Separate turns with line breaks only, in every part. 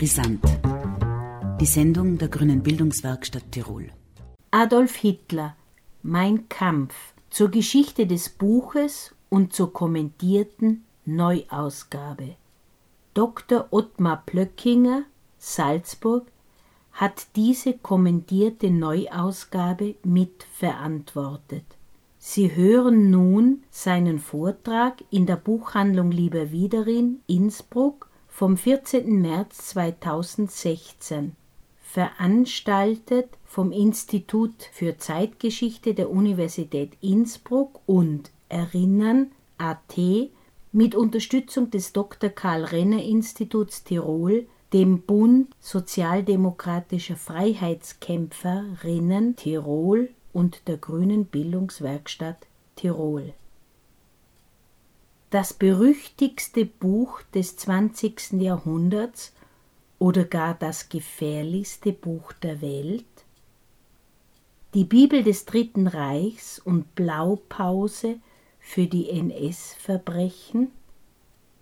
Brisant. Die Sendung der Grünen Bildungswerkstatt Tirol.
Adolf Hitler, Mein Kampf, zur Geschichte des Buches und zur kommentierten Neuausgabe. Dr. Ottmar Plöckinger, Salzburg, hat diese kommentierte Neuausgabe mitverantwortet. Sie hören nun seinen Vortrag in der Buchhandlung Lieber Wiederin, Innsbruck vom 14. März 2016, veranstaltet vom Institut für Zeitgeschichte der Universität Innsbruck und Erinnern AT mit Unterstützung des Dr. Karl Renner Instituts Tirol, dem Bund sozialdemokratischer Freiheitskämpferinnen Tirol und der Grünen Bildungswerkstatt Tirol das berüchtigste Buch des 20. Jahrhunderts oder gar das gefährlichste Buch der Welt? Die Bibel des Dritten Reichs und Blaupause für die NS-Verbrechen?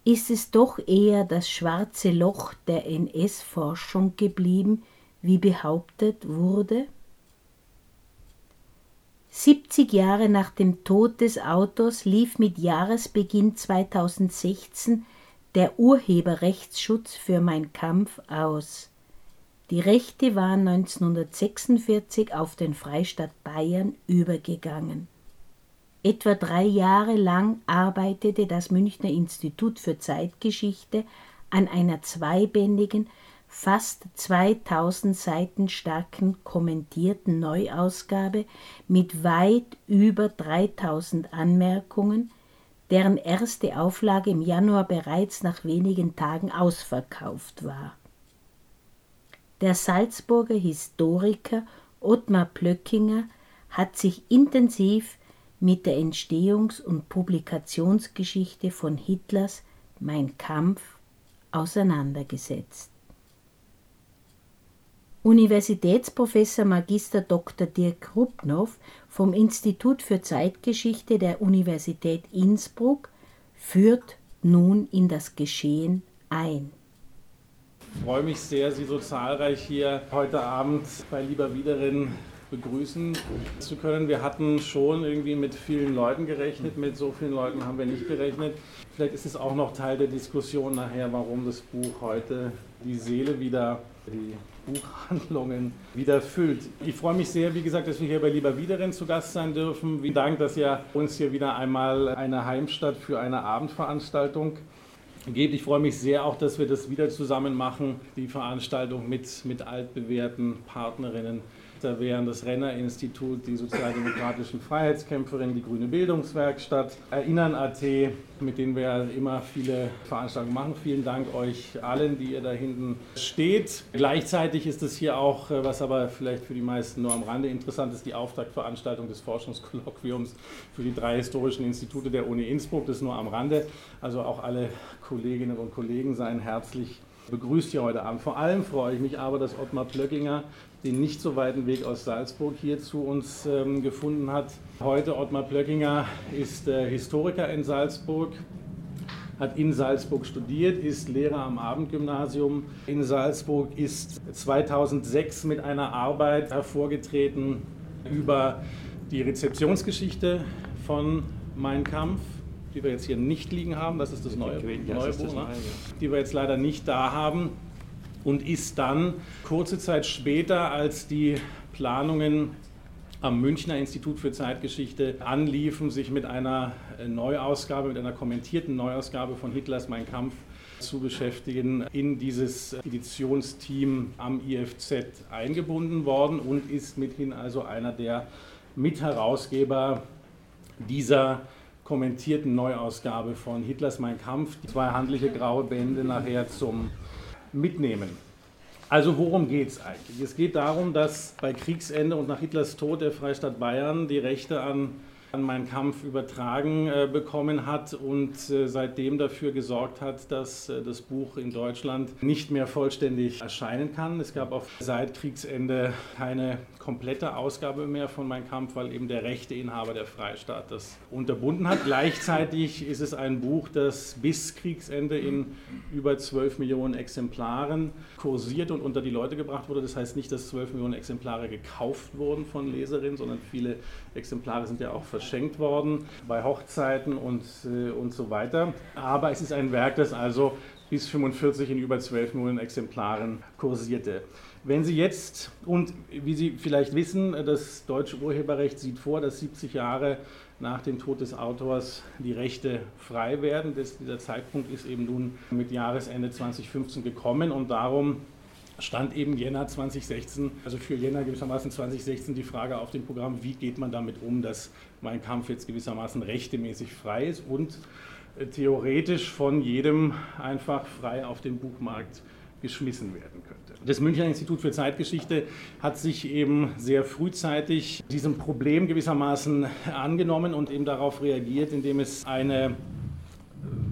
Ist es doch eher das schwarze Loch der NS-Forschung geblieben, wie behauptet wurde? 70 Jahre nach dem Tod des Autors lief mit Jahresbeginn 2016 der Urheberrechtsschutz für Mein Kampf aus. Die Rechte waren 1946 auf den Freistaat Bayern übergegangen. Etwa drei Jahre lang arbeitete das Münchner Institut für Zeitgeschichte an einer zweibändigen fast 2000 Seiten starken kommentierten Neuausgabe mit weit über 3000 Anmerkungen, deren erste Auflage im Januar bereits nach wenigen Tagen ausverkauft war. Der Salzburger Historiker Ottmar Plöckinger hat sich intensiv mit der Entstehungs- und Publikationsgeschichte von Hitlers Mein Kampf auseinandergesetzt. Universitätsprofessor Magister Dr. Dirk Rupnow vom Institut für Zeitgeschichte der Universität Innsbruck führt nun in das Geschehen ein.
Ich freue mich sehr, Sie so zahlreich hier heute Abend bei Lieber Wiederin begrüßen zu können. Wir hatten schon irgendwie mit vielen Leuten gerechnet, mit so vielen Leuten haben wir nicht gerechnet. Vielleicht ist es auch noch Teil der Diskussion nachher, warum das Buch heute die Seele wieder, die Buchhandlungen wieder füllt. Ich freue mich sehr, wie gesagt, dass wir hier bei Lieber Wiederin zu Gast sein dürfen. Vielen Dank, dass ihr uns hier wieder einmal eine Heimstatt für eine Abendveranstaltung gebt. Ich freue mich sehr auch, dass wir das wieder zusammen machen, die Veranstaltung mit, mit altbewährten Partnerinnen da wären das Renner-Institut, die sozialdemokratischen Freiheitskämpferinnen, die Grüne Bildungswerkstatt, Erinnern AT, mit denen wir immer viele Veranstaltungen machen. Vielen Dank euch allen, die ihr da hinten steht. Gleichzeitig ist es hier auch, äh, was aber vielleicht für die meisten nur am Rande interessant ist, die Auftaktveranstaltung des Forschungskolloquiums für die drei historischen Institute der Uni Innsbruck. Das ist nur am Rande. Also auch alle Kolleginnen und Kollegen seien herzlich begrüßt hier heute Abend. Vor allem freue ich mich aber, dass Ottmar Plöckinger den nicht so weiten Weg aus Salzburg hier zu uns ähm, gefunden hat. Heute Ottmar Plöckinger ist äh, Historiker in Salzburg, hat in Salzburg studiert, ist Lehrer am Abendgymnasium in Salzburg, ist 2006 mit einer Arbeit hervorgetreten über die Rezeptionsgeschichte von Mein Kampf die wir jetzt hier nicht liegen haben. Das ist das neue, neue Buch, ne? die wir jetzt leider nicht da haben. Und ist dann kurze Zeit später, als die Planungen am Münchner Institut für Zeitgeschichte anliefen, sich mit einer Neuausgabe, mit einer kommentierten Neuausgabe von Hitlers Mein Kampf zu beschäftigen, in dieses Editionsteam am IFZ eingebunden worden und ist mithin also einer der Mitherausgeber dieser kommentierten Neuausgabe von Hitlers Mein Kampf, zwei handliche graue Bände nachher zum Mitnehmen. Also worum geht es eigentlich? Es geht darum, dass bei Kriegsende und nach Hitlers Tod der Freistaat Bayern die Rechte an an meinen Kampf übertragen äh, bekommen hat und äh, seitdem dafür gesorgt hat, dass äh, das Buch in Deutschland nicht mehr vollständig erscheinen kann. Es gab auch seit Kriegsende keine komplette Ausgabe mehr von Mein Kampf, weil eben der Rechteinhaber der Freistaat das unterbunden hat. Gleichzeitig ist es ein Buch, das bis Kriegsende in über 12 Millionen Exemplaren kursiert und unter die Leute gebracht wurde. Das heißt nicht, dass 12 Millionen Exemplare gekauft wurden von Leserinnen, sondern viele Exemplare sind ja auch verschenkt worden bei Hochzeiten und, äh, und so weiter. Aber es ist ein Werk, das also bis 45 in über 12 Millionen Exemplaren kursierte. Wenn Sie jetzt, und wie Sie vielleicht wissen, das deutsche Urheberrecht sieht vor, dass 70 Jahre nach dem Tod des Autors die Rechte frei werden. Das, dieser Zeitpunkt ist eben nun mit Jahresende 2015 gekommen und darum stand eben Jänner 2016, also für Jänner gewissermaßen 2016 die Frage auf dem Programm, wie geht man damit um, dass mein Kampf jetzt gewissermaßen rechtemäßig frei ist und äh, theoretisch von jedem einfach frei auf den Buchmarkt geschmissen werden könnte. Das Münchner Institut für Zeitgeschichte hat sich eben sehr frühzeitig diesem Problem gewissermaßen angenommen und eben darauf reagiert, indem es eine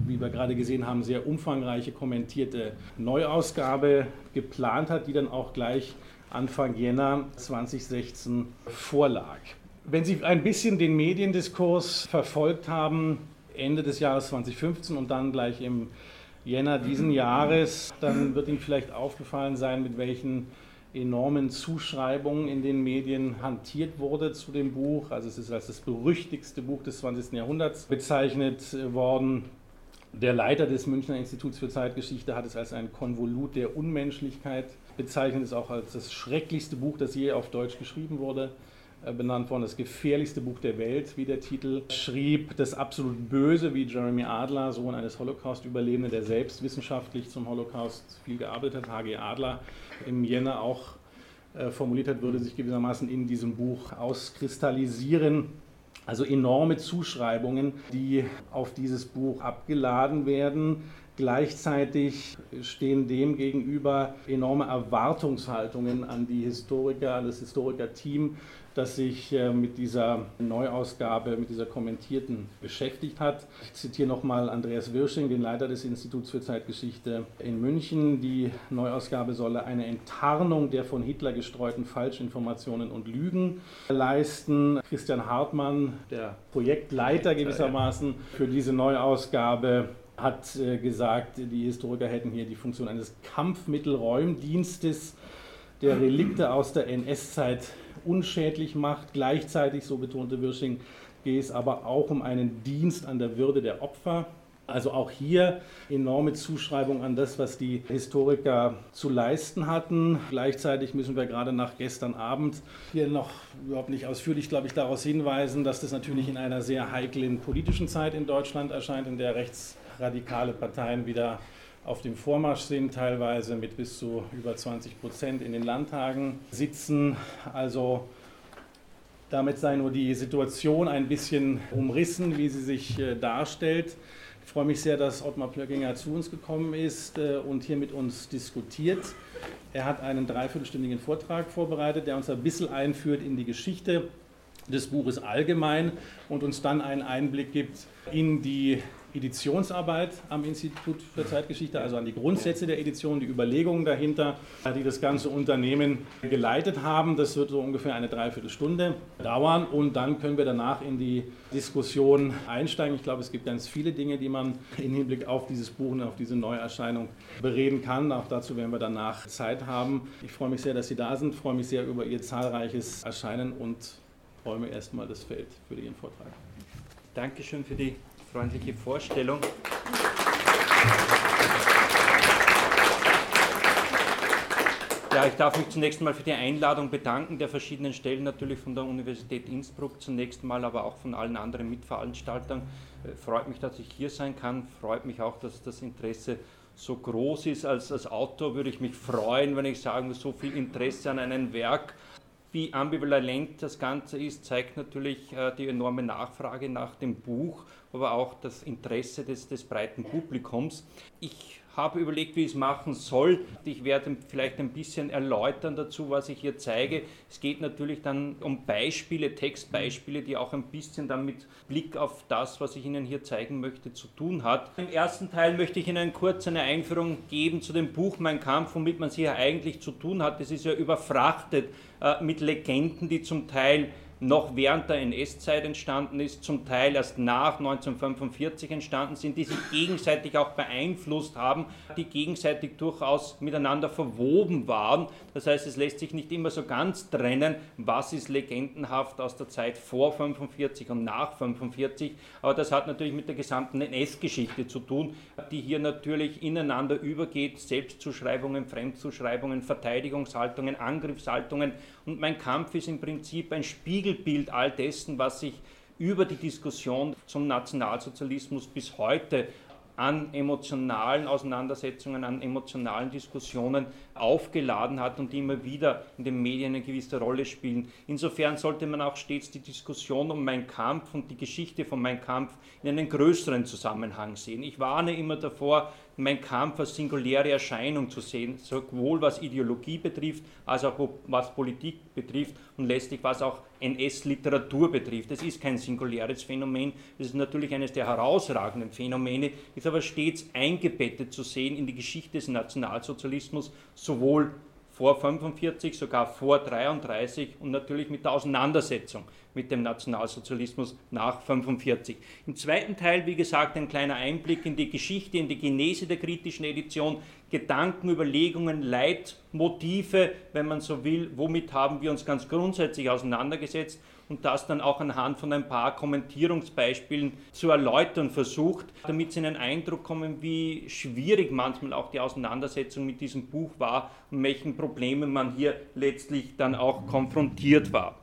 wie wir gerade gesehen haben, sehr umfangreiche kommentierte Neuausgabe geplant hat, die dann auch gleich Anfang Jänner 2016 vorlag. Wenn Sie ein bisschen den Mediendiskurs verfolgt haben, Ende des Jahres 2015 und dann gleich im Jänner diesen Jahres, dann wird Ihnen vielleicht aufgefallen sein, mit welchen enormen Zuschreibungen in den Medien hantiert wurde zu dem Buch. Also es ist als das berüchtigste Buch des 20. Jahrhunderts bezeichnet worden. Der Leiter des Münchner Instituts für Zeitgeschichte hat es als ein Konvolut der Unmenschlichkeit bezeichnet, es auch als das schrecklichste Buch, das je auf Deutsch geschrieben wurde. Äh, benannt worden, das gefährlichste Buch der Welt, wie der Titel schrieb, das absolut Böse, wie Jeremy Adler, Sohn eines Holocaust-Überlebenden, der selbst wissenschaftlich zum Holocaust viel gearbeitet hat, H.G. Adler im Jänner auch äh, formuliert hat, würde sich gewissermaßen in diesem Buch auskristallisieren. Also enorme Zuschreibungen, die auf dieses Buch abgeladen werden. Gleichzeitig stehen dem gegenüber enorme Erwartungshaltungen an die Historiker, an das Historikerteam, das sich äh, mit dieser Neuausgabe, mit dieser kommentierten beschäftigt hat. Ich zitiere nochmal Andreas Wirsching, den Leiter des Instituts für Zeitgeschichte in München. Die Neuausgabe solle eine Enttarnung der von Hitler gestreuten Falschinformationen und Lügen leisten. Christian Hartmann, der Projektleiter gewissermaßen für diese Neuausgabe, hat äh, gesagt, die Historiker hätten hier die Funktion eines Kampfmittelräumdienstes der Relikte aus der NS-Zeit unschädlich macht. Gleichzeitig, so betonte Wirsching, geht es aber auch um einen Dienst an der Würde der Opfer. Also auch hier enorme Zuschreibung an das, was die Historiker zu leisten hatten. Gleichzeitig müssen wir gerade nach gestern Abend hier noch überhaupt nicht ausführlich, glaube ich, daraus hinweisen, dass das natürlich in einer sehr heiklen politischen Zeit in Deutschland erscheint, in der rechtsradikale Parteien wieder auf dem Vormarsch sind, teilweise mit bis zu über 20 Prozent in den Landtagen sitzen. Also damit sei nur die Situation ein bisschen umrissen, wie sie sich äh, darstellt. Ich freue mich sehr, dass Ottmar Plöckinger zu uns gekommen ist äh, und hier mit uns diskutiert. Er hat einen dreiviertelstündigen Vortrag vorbereitet, der uns ein bisschen einführt in die Geschichte des Buches allgemein und uns dann einen Einblick gibt in die Editionsarbeit am Institut für Zeitgeschichte, also an die Grundsätze der Edition, die Überlegungen dahinter, die das ganze Unternehmen geleitet haben. Das wird so ungefähr eine Dreiviertelstunde dauern und dann können wir danach in die Diskussion einsteigen. Ich glaube, es gibt ganz viele Dinge, die man im Hinblick auf dieses Buch und auf diese Neuerscheinung bereden kann. Auch dazu werden wir danach Zeit haben. Ich freue mich sehr, dass Sie da sind, ich freue mich sehr über Ihr zahlreiches Erscheinen und räume erstmal das Feld für Ihren Vortrag.
Dankeschön für die freundliche Vorstellung. Ja, ich darf mich zunächst mal für die Einladung bedanken der verschiedenen Stellen, natürlich von der Universität Innsbruck zunächst mal, aber auch von allen anderen Mitveranstaltern. Äh, freut mich, dass ich hier sein kann, freut mich auch, dass das Interesse so groß ist. Als, als Autor würde ich mich freuen, wenn ich sagen so viel Interesse an einem Werk wie ambivalent das Ganze ist, zeigt natürlich äh, die enorme Nachfrage nach dem Buch, aber auch das Interesse des, des breiten Publikums. Ich habe überlegt, wie ich es machen soll. Ich werde vielleicht ein bisschen erläutern dazu, was ich hier zeige. Es geht natürlich dann um Beispiele, Textbeispiele, die auch ein bisschen dann mit Blick auf das, was ich Ihnen hier zeigen möchte, zu tun hat. Im ersten Teil möchte ich Ihnen kurz eine Einführung geben zu dem Buch Mein Kampf, womit man es hier eigentlich zu tun hat. Es ist ja überfrachtet äh, mit Legenden, die zum Teil noch während der NS-Zeit entstanden ist, zum Teil erst nach 1945 entstanden sind, die sich gegenseitig auch beeinflusst haben, die gegenseitig durchaus miteinander verwoben waren. Das heißt, es lässt sich nicht immer so ganz trennen, was ist legendenhaft aus der Zeit vor 1945 und nach 1945, aber das hat natürlich mit der gesamten NS-Geschichte zu tun, die hier natürlich ineinander übergeht, Selbstzuschreibungen, Fremdzuschreibungen, Verteidigungshaltungen, Angriffshaltungen und mein Kampf ist im Prinzip ein Spiegelbild all dessen, was sich über die Diskussion zum Nationalsozialismus bis heute an emotionalen Auseinandersetzungen, an emotionalen Diskussionen aufgeladen hat und die immer wieder in den Medien eine gewisse Rolle spielen. Insofern sollte man auch stets die Diskussion um Mein Kampf und die Geschichte von Mein Kampf in einen größeren Zusammenhang sehen. Ich warne immer davor, mein Kampf als singuläre Erscheinung zu sehen, sowohl was Ideologie betrifft, als auch was Politik betrifft und letztlich was auch NS-Literatur betrifft. Es ist kein singuläres Phänomen, es ist natürlich eines der herausragenden Phänomene, ist aber stets eingebettet zu sehen in die Geschichte des Nationalsozialismus, sowohl vor 45, sogar vor 33 und natürlich mit der Auseinandersetzung mit dem Nationalsozialismus nach 45. Im zweiten Teil, wie gesagt, ein kleiner Einblick in die Geschichte, in die Genese der kritischen Edition, Gedanken, Überlegungen, Leitmotive, wenn man so will, womit haben wir uns ganz grundsätzlich auseinandergesetzt und das dann auch anhand von ein paar Kommentierungsbeispielen zu erläutern versucht, damit Sie einen Eindruck kommen, wie schwierig manchmal auch die Auseinandersetzung mit diesem Buch war und welchen Problemen man hier letztlich dann auch konfrontiert war.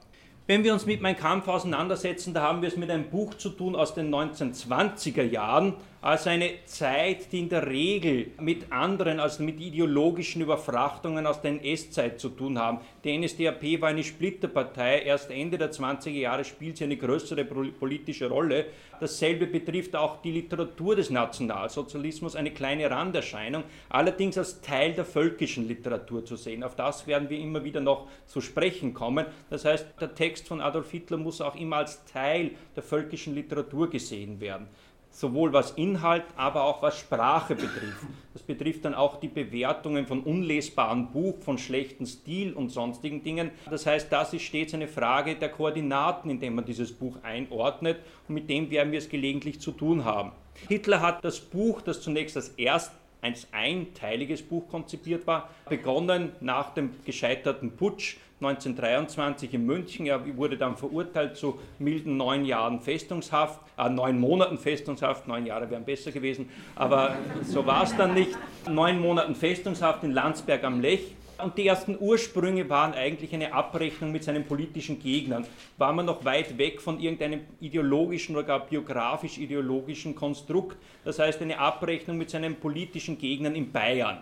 Wenn wir uns mit Mein Kampf auseinandersetzen, da haben wir es mit einem Buch zu tun aus den 1920er Jahren, also eine Zeit, die in der Regel mit anderen, also mit ideologischen Überfrachtungen aus der NS-Zeit zu tun haben. Die NSDAP war eine Splitterpartei, erst Ende der 20er Jahre spielt sie eine größere politische Rolle. Dasselbe betrifft auch die Literatur des Nationalsozialismus, eine kleine Randerscheinung, allerdings als Teil der völkischen Literatur zu sehen. Auf das werden wir immer wieder noch zu sprechen kommen. Das heißt, der Text von Adolf Hitler muss auch immer als Teil der völkischen Literatur gesehen werden sowohl was Inhalt, aber auch was Sprache betrifft. Das betrifft dann auch die Bewertungen von unlesbaren Buch, von schlechten Stil und sonstigen Dingen. Das heißt, das ist stets eine Frage der Koordinaten, in denen man dieses Buch einordnet und mit dem werden wir es gelegentlich zu tun haben. Hitler hat das Buch, das zunächst als erst ein einteiliges Buch konzipiert war, begonnen nach dem gescheiterten Putsch 1923 in München. Er wurde dann verurteilt zu milden neun Jahren Festungshaft, äh, neun Monaten Festungshaft, neun Jahre wären besser gewesen, aber so war es dann nicht. Neun Monaten Festungshaft in Landsberg am Lech und die ersten Ursprünge waren eigentlich eine Abrechnung mit seinen politischen Gegnern. War man noch weit weg von irgendeinem ideologischen oder gar biografisch-ideologischen Konstrukt. Das heißt, eine Abrechnung mit seinen politischen Gegnern in Bayern.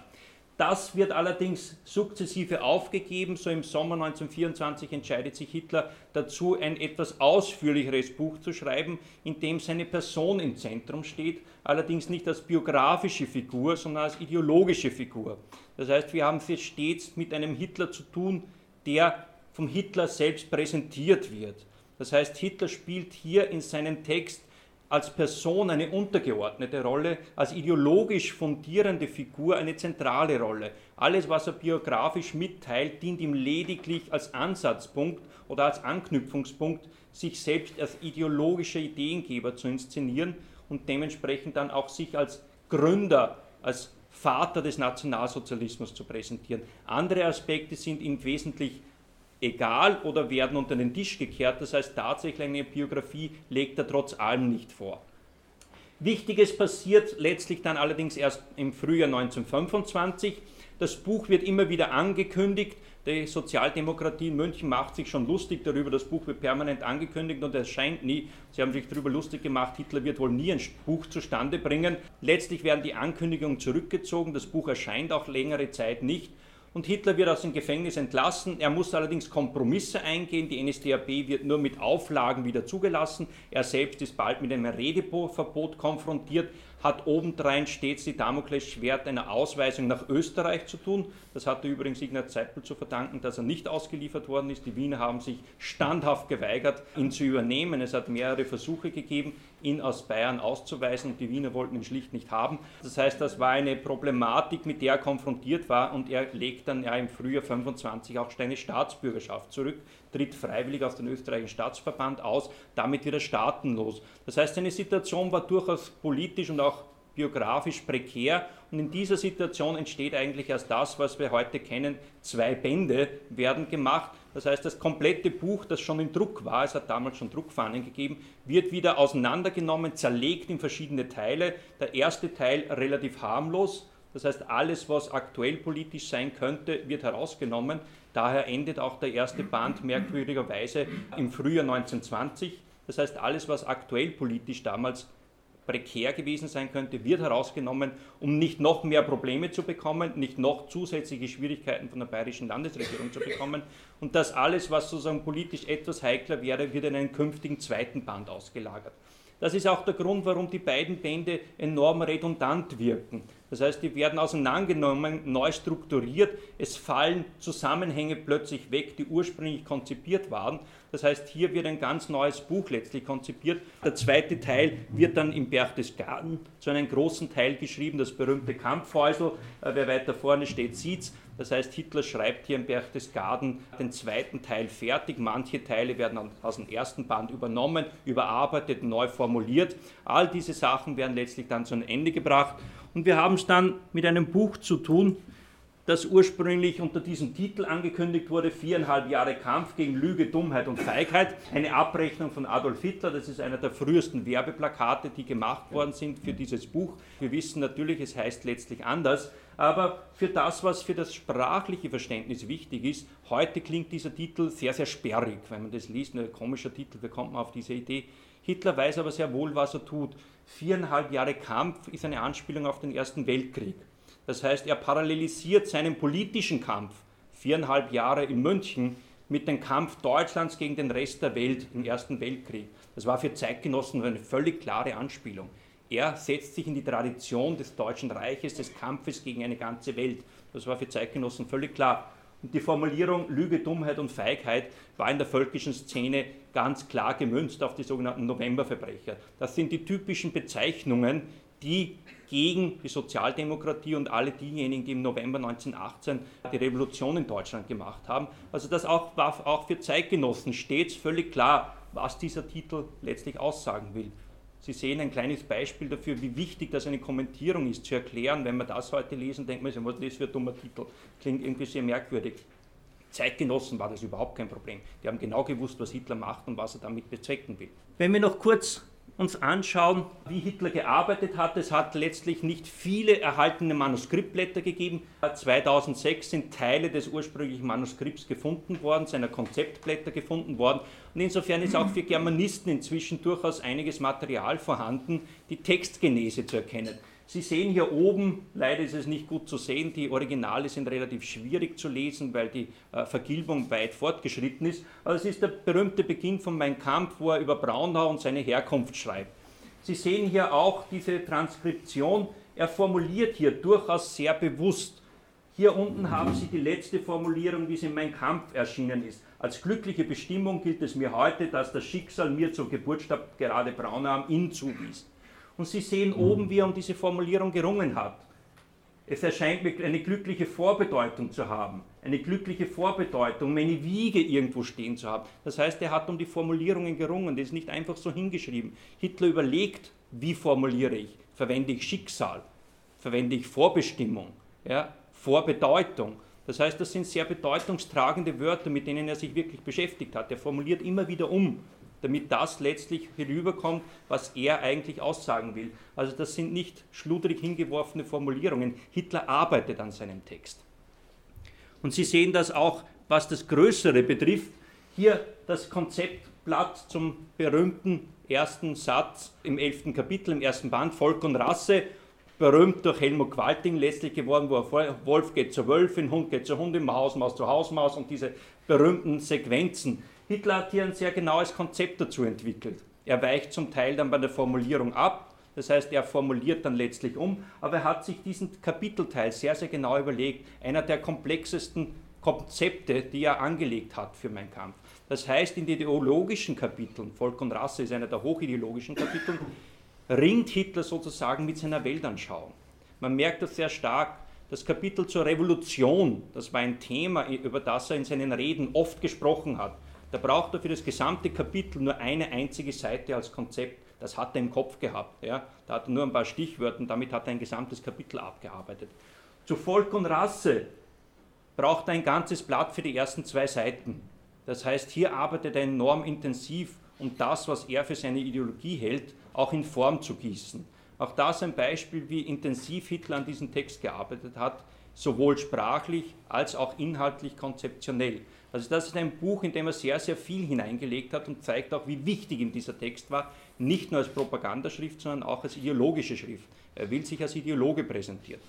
Das wird allerdings sukzessive aufgegeben. So im Sommer 1924 entscheidet sich Hitler dazu, ein etwas ausführlicheres Buch zu schreiben, in dem seine Person im Zentrum steht, allerdings nicht als biografische Figur, sondern als ideologische Figur. Das heißt, wir haben es stets mit einem Hitler zu tun, der vom Hitler selbst präsentiert wird. Das heißt, Hitler spielt hier in seinem Text als Person eine untergeordnete Rolle, als ideologisch fundierende Figur eine zentrale Rolle. Alles, was er biografisch mitteilt, dient ihm lediglich als Ansatzpunkt oder als Anknüpfungspunkt, sich selbst als ideologischer Ideengeber zu inszenieren und dementsprechend dann auch sich als Gründer, als Vater des Nationalsozialismus zu präsentieren. Andere Aspekte sind ihm wesentlich egal oder werden unter den Tisch gekehrt. Das heißt, tatsächlich eine Biografie legt er trotz allem nicht vor. Wichtiges passiert letztlich dann allerdings erst im Frühjahr 1925. Das Buch wird immer wieder angekündigt. Die Sozialdemokratie in München macht sich schon lustig darüber. Das Buch wird permanent angekündigt und es scheint nie. Sie haben sich darüber lustig gemacht, Hitler wird wohl nie ein Buch zustande bringen. Letztlich werden die Ankündigungen zurückgezogen. Das Buch erscheint auch längere Zeit nicht. Und Hitler wird aus dem Gefängnis entlassen. Er muss allerdings Kompromisse eingehen. Die NSDAP wird nur mit Auflagen wieder zugelassen. Er selbst ist bald mit einem Redeverbot konfrontiert hat obendrein stets die Damoklesschwert einer Ausweisung nach Österreich zu tun. Das hatte übrigens Ignaz Zeipel zu verdanken, dass er nicht ausgeliefert worden ist. Die Wiener haben sich standhaft geweigert, ihn zu übernehmen. Es hat mehrere Versuche gegeben, ihn aus Bayern auszuweisen und die Wiener wollten ihn schlicht nicht haben. Das heißt, das war eine Problematik, mit der er konfrontiert war und er legt dann ja im Frühjahr 25 auch seine Staatsbürgerschaft zurück tritt freiwillig aus dem österreichischen Staatsverband aus, damit wieder staatenlos. Das heißt, seine Situation war durchaus politisch und auch biografisch prekär und in dieser Situation entsteht eigentlich erst das, was wir heute kennen. Zwei Bände werden gemacht. Das heißt, das komplette Buch, das schon in Druck war, es hat damals schon Druckfahnen gegeben, wird wieder auseinandergenommen, zerlegt in verschiedene Teile. Der erste Teil relativ harmlos, das heißt, alles, was aktuell politisch sein könnte, wird herausgenommen. Daher endet auch der erste Band merkwürdigerweise im Frühjahr 1920. Das heißt, alles, was aktuell politisch damals prekär gewesen sein könnte, wird herausgenommen, um nicht noch mehr Probleme zu bekommen, nicht noch zusätzliche Schwierigkeiten von der bayerischen Landesregierung zu bekommen. Und das alles, was sozusagen politisch etwas heikler wäre, wird in einen künftigen zweiten Band ausgelagert. Das ist auch der Grund, warum die beiden Bände enorm redundant wirken. Das heißt, die werden auseinandergenommen, neu strukturiert, es fallen Zusammenhänge plötzlich weg, die ursprünglich konzipiert waren. Das heißt, hier wird ein ganz neues Buch letztlich konzipiert. Der zweite Teil wird dann im Berchtesgaden zu einem großen Teil geschrieben, das berühmte Kampfhäusl, äh, wer weiter vorne steht, sieht's. Das heißt, Hitler schreibt hier im Berchtesgaden den zweiten Teil fertig. Manche Teile werden aus dem ersten Band übernommen, überarbeitet, neu formuliert. All diese Sachen werden letztlich dann zu einem Ende gebracht. Und wir haben es dann mit einem Buch zu tun, das ursprünglich unter diesem Titel angekündigt wurde, viereinhalb Jahre Kampf gegen Lüge, Dummheit und Feigheit. Eine Abrechnung von Adolf Hitler, das ist einer der frühesten Werbeplakate, die gemacht worden sind für dieses Buch. Wir wissen natürlich, es heißt letztlich anders, aber für das, was für das sprachliche Verständnis wichtig ist, heute klingt dieser Titel sehr, sehr sperrig. Wenn man das liest, ein komischer Titel, wie kommt man auf diese Idee? Hitler weiß aber sehr wohl, was er tut. Viereinhalb Jahre Kampf ist eine Anspielung auf den Ersten Weltkrieg. Das heißt, er parallelisiert seinen politischen Kampf, viereinhalb Jahre in München, mit dem Kampf Deutschlands gegen den Rest der Welt im Ersten Weltkrieg. Das war für Zeitgenossen eine völlig klare Anspielung. Er setzt sich in die Tradition des Deutschen Reiches, des Kampfes gegen eine ganze Welt. Das war für Zeitgenossen völlig klar. Und die Formulierung Lüge, Dummheit und Feigheit war in der völkischen Szene ganz klar gemünzt auf die sogenannten Novemberverbrecher. Das sind die typischen Bezeichnungen, die gegen die Sozialdemokratie und alle diejenigen, die im November 1918 die Revolution in Deutschland gemacht haben. Also das auch, war auch für Zeitgenossen stets völlig klar, was dieser Titel letztlich aussagen will. Sie sehen ein kleines Beispiel dafür, wie wichtig das eine Kommentierung ist, zu erklären. Wenn wir das heute lesen, denkt man sich, was ist das für ein dummer Titel? Klingt irgendwie sehr merkwürdig. Zeitgenossen war das überhaupt kein Problem. Die haben genau gewusst, was Hitler macht und was er damit bezwecken will. Wenn wir noch kurz uns anschauen, wie Hitler gearbeitet hat. Es hat letztlich nicht viele erhaltene Manuskriptblätter gegeben. 2006 sind Teile des ursprünglichen Manuskripts gefunden worden, seiner Konzeptblätter gefunden worden. Und insofern ist auch für Germanisten inzwischen durchaus einiges Material vorhanden, die Textgenese zu erkennen. Sie sehen hier oben, leider ist es nicht gut zu sehen, die Originale sind relativ schwierig zu lesen, weil die äh, Vergilbung weit fortgeschritten ist. Aber es ist der berühmte Beginn von Mein Kampf, wo er über Braunau und seine Herkunft schreibt. Sie sehen hier auch diese Transkription. Er formuliert hier durchaus sehr bewusst. Hier unten haben Sie die letzte Formulierung, wie sie in Mein Kampf erschienen ist. Als glückliche Bestimmung gilt es mir heute, dass das Schicksal mir zur Geburtstag gerade Braunau am Inn zuwies. Und Sie sehen oben, wie er um diese Formulierung gerungen hat. Es erscheint mir eine glückliche Vorbedeutung zu haben, eine glückliche Vorbedeutung, meine Wiege irgendwo stehen zu haben. Das heißt, er hat um die Formulierungen gerungen, das ist nicht einfach so hingeschrieben. Hitler überlegt, wie formuliere ich? Verwende ich Schicksal? Verwende ich Vorbestimmung? Ja? Vorbedeutung? Das heißt, das sind sehr bedeutungstragende Wörter, mit denen er sich wirklich beschäftigt hat. Er formuliert immer wieder um damit das letztlich herüberkommt, was er eigentlich aussagen will. Also das sind nicht schludrig hingeworfene Formulierungen. Hitler arbeitet an seinem Text. Und Sie sehen das auch, was das Größere betrifft. Hier das Konzeptblatt zum berühmten ersten Satz im elften Kapitel, im ersten Band, Volk und Rasse, berühmt durch Helmut Qualting letztlich geworden, wo er Wolf geht zur Wölfin, Hund geht zur Hundin, Maus, Maus zur Hausmaus und diese berühmten Sequenzen. Hitler hat hier ein sehr genaues Konzept dazu entwickelt. Er weicht zum Teil dann bei der Formulierung ab, das heißt, er formuliert dann letztlich um, aber er hat sich diesen Kapitelteil sehr, sehr genau überlegt. Einer der komplexesten Konzepte, die er angelegt hat für meinen Kampf. Das heißt, in den ideologischen Kapiteln, Volk und Rasse ist einer der hochideologischen Kapitel, ringt Hitler sozusagen mit seiner Weltanschauung. Man merkt das sehr stark. Das Kapitel zur Revolution, das war ein Thema, über das er in seinen Reden oft gesprochen hat. Da braucht er für das gesamte Kapitel nur eine einzige Seite als Konzept. Das hat er im Kopf gehabt. Ja? Da hat er nur ein paar Stichwörter und damit hat er ein gesamtes Kapitel abgearbeitet. Zu Volk und Rasse braucht er ein ganzes Blatt für die ersten zwei Seiten. Das heißt, hier arbeitet er enorm intensiv, um das, was er für seine Ideologie hält, auch in Form zu gießen. Auch das ein Beispiel, wie intensiv Hitler an diesem Text gearbeitet hat, sowohl sprachlich als auch inhaltlich konzeptionell. Also das ist ein Buch, in dem er sehr, sehr viel hineingelegt hat und zeigt auch, wie wichtig ihm dieser Text war, nicht nur als Propagandaschrift, sondern auch als ideologische Schrift. Er will sich als Ideologe präsentieren.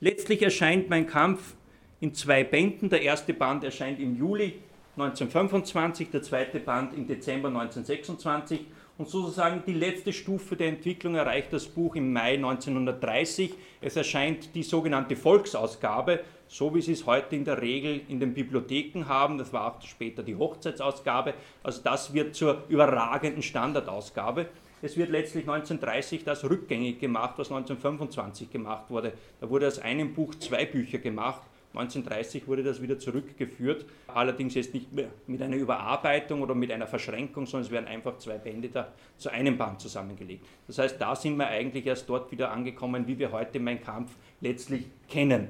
Letztlich erscheint mein Kampf in zwei Bänden. Der erste Band erscheint im Juli 1925, der zweite Band im Dezember 1926 und sozusagen die letzte Stufe der Entwicklung erreicht das Buch im Mai 1930. Es erscheint die sogenannte Volksausgabe, so wie Sie es heute in der Regel in den Bibliotheken haben. Das war auch später die Hochzeitsausgabe. Also das wird zur überragenden Standardausgabe. Es wird letztlich 1930 das rückgängig gemacht, was 1925 gemacht wurde. Da wurde aus einem Buch zwei Bücher gemacht 1930 wurde das wieder zurückgeführt, allerdings jetzt nicht mehr mit einer Überarbeitung oder mit einer Verschränkung, sondern es werden einfach zwei Bände da zu einem Band zusammengelegt. Das heißt, da sind wir eigentlich erst dort wieder angekommen, wie wir heute Mein Kampf letztlich kennen.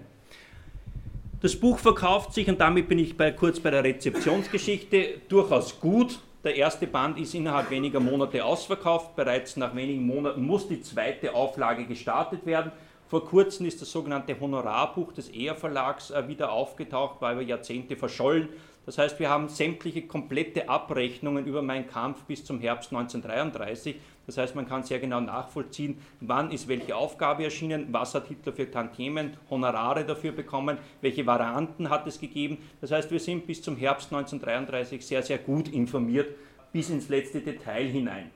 Das Buch verkauft sich, und damit bin ich bei, kurz bei der Rezeptionsgeschichte, durchaus gut. Der erste Band ist innerhalb weniger Monate ausverkauft. Bereits nach wenigen Monaten muss die zweite Auflage gestartet werden. Vor kurzem ist das sogenannte Honorarbuch des ER Verlags äh, wieder aufgetaucht, war über Jahrzehnte verschollen. Das heißt, wir haben sämtliche komplette Abrechnungen über meinen Kampf bis zum Herbst 1933. Das heißt, man kann sehr genau nachvollziehen, wann ist welche Aufgabe erschienen, was hat Hitler für Tantiemen, Honorare dafür bekommen, welche Varianten hat es gegeben. Das heißt, wir sind bis zum Herbst 1933 sehr, sehr gut informiert, bis ins letzte Detail hinein.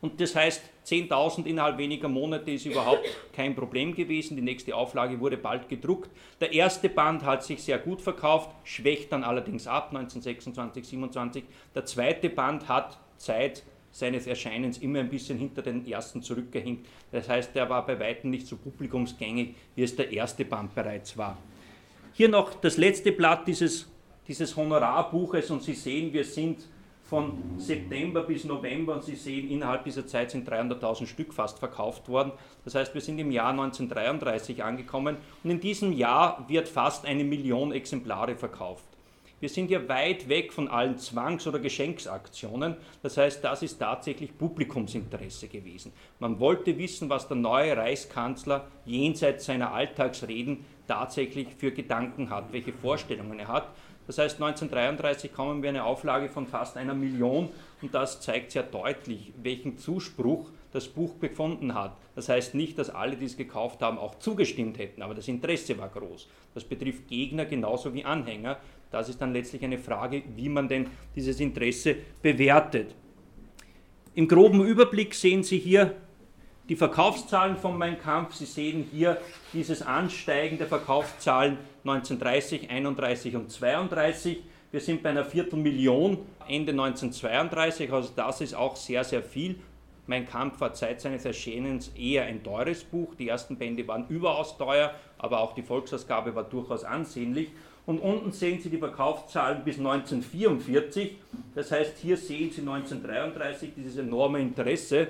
Und das heißt, 10.000 innerhalb weniger Monate ist überhaupt kein Problem gewesen. Die nächste Auflage wurde bald gedruckt. Der erste Band hat sich sehr gut verkauft, schwächt dann allerdings ab 1926, 27. Der zweite Band hat Zeit seines Erscheinens immer ein bisschen hinter den ersten zurückgehinkt. Das heißt, er war bei weitem nicht so publikumsgängig, wie es der erste Band bereits war. Hier noch das letzte Blatt dieses, dieses Honorarbuches und Sie sehen, wir sind von September bis November und Sie sehen, innerhalb dieser Zeit sind 300.000 Stück fast verkauft worden. Das heißt, wir sind im Jahr 1933 angekommen und in diesem Jahr wird fast eine Million Exemplare verkauft. Wir sind ja weit weg von allen Zwangs- oder Geschenksaktionen. Das heißt, das ist tatsächlich Publikumsinteresse gewesen. Man wollte wissen, was der neue Reichskanzler jenseits seiner Alltagsreden tatsächlich für Gedanken hat, welche Vorstellungen er hat. Das heißt, 1933 kommen wir eine Auflage von fast einer Million und das zeigt sehr deutlich, welchen Zuspruch das Buch befunden hat. Das heißt nicht, dass alle, die es gekauft haben, auch zugestimmt hätten, aber das Interesse war groß. Das betrifft Gegner genauso wie Anhänger. Das ist dann letztlich eine Frage, wie man denn dieses Interesse bewertet. Im groben Überblick sehen Sie hier die Verkaufszahlen von Mein Kampf, Sie sehen hier dieses Ansteigen der Verkaufszahlen 1930, 31 und 32. Wir sind bei einer Viertelmillion Ende 1932, also das ist auch sehr, sehr viel. Mein Kampf war seit seines Erscheinens eher ein teures Buch. Die ersten Bände waren überaus teuer, aber auch die Volksausgabe war durchaus ansehnlich. Und unten sehen Sie die Verkaufszahlen bis 1944. Das heißt, hier sehen Sie 1933 dieses enorme Interesse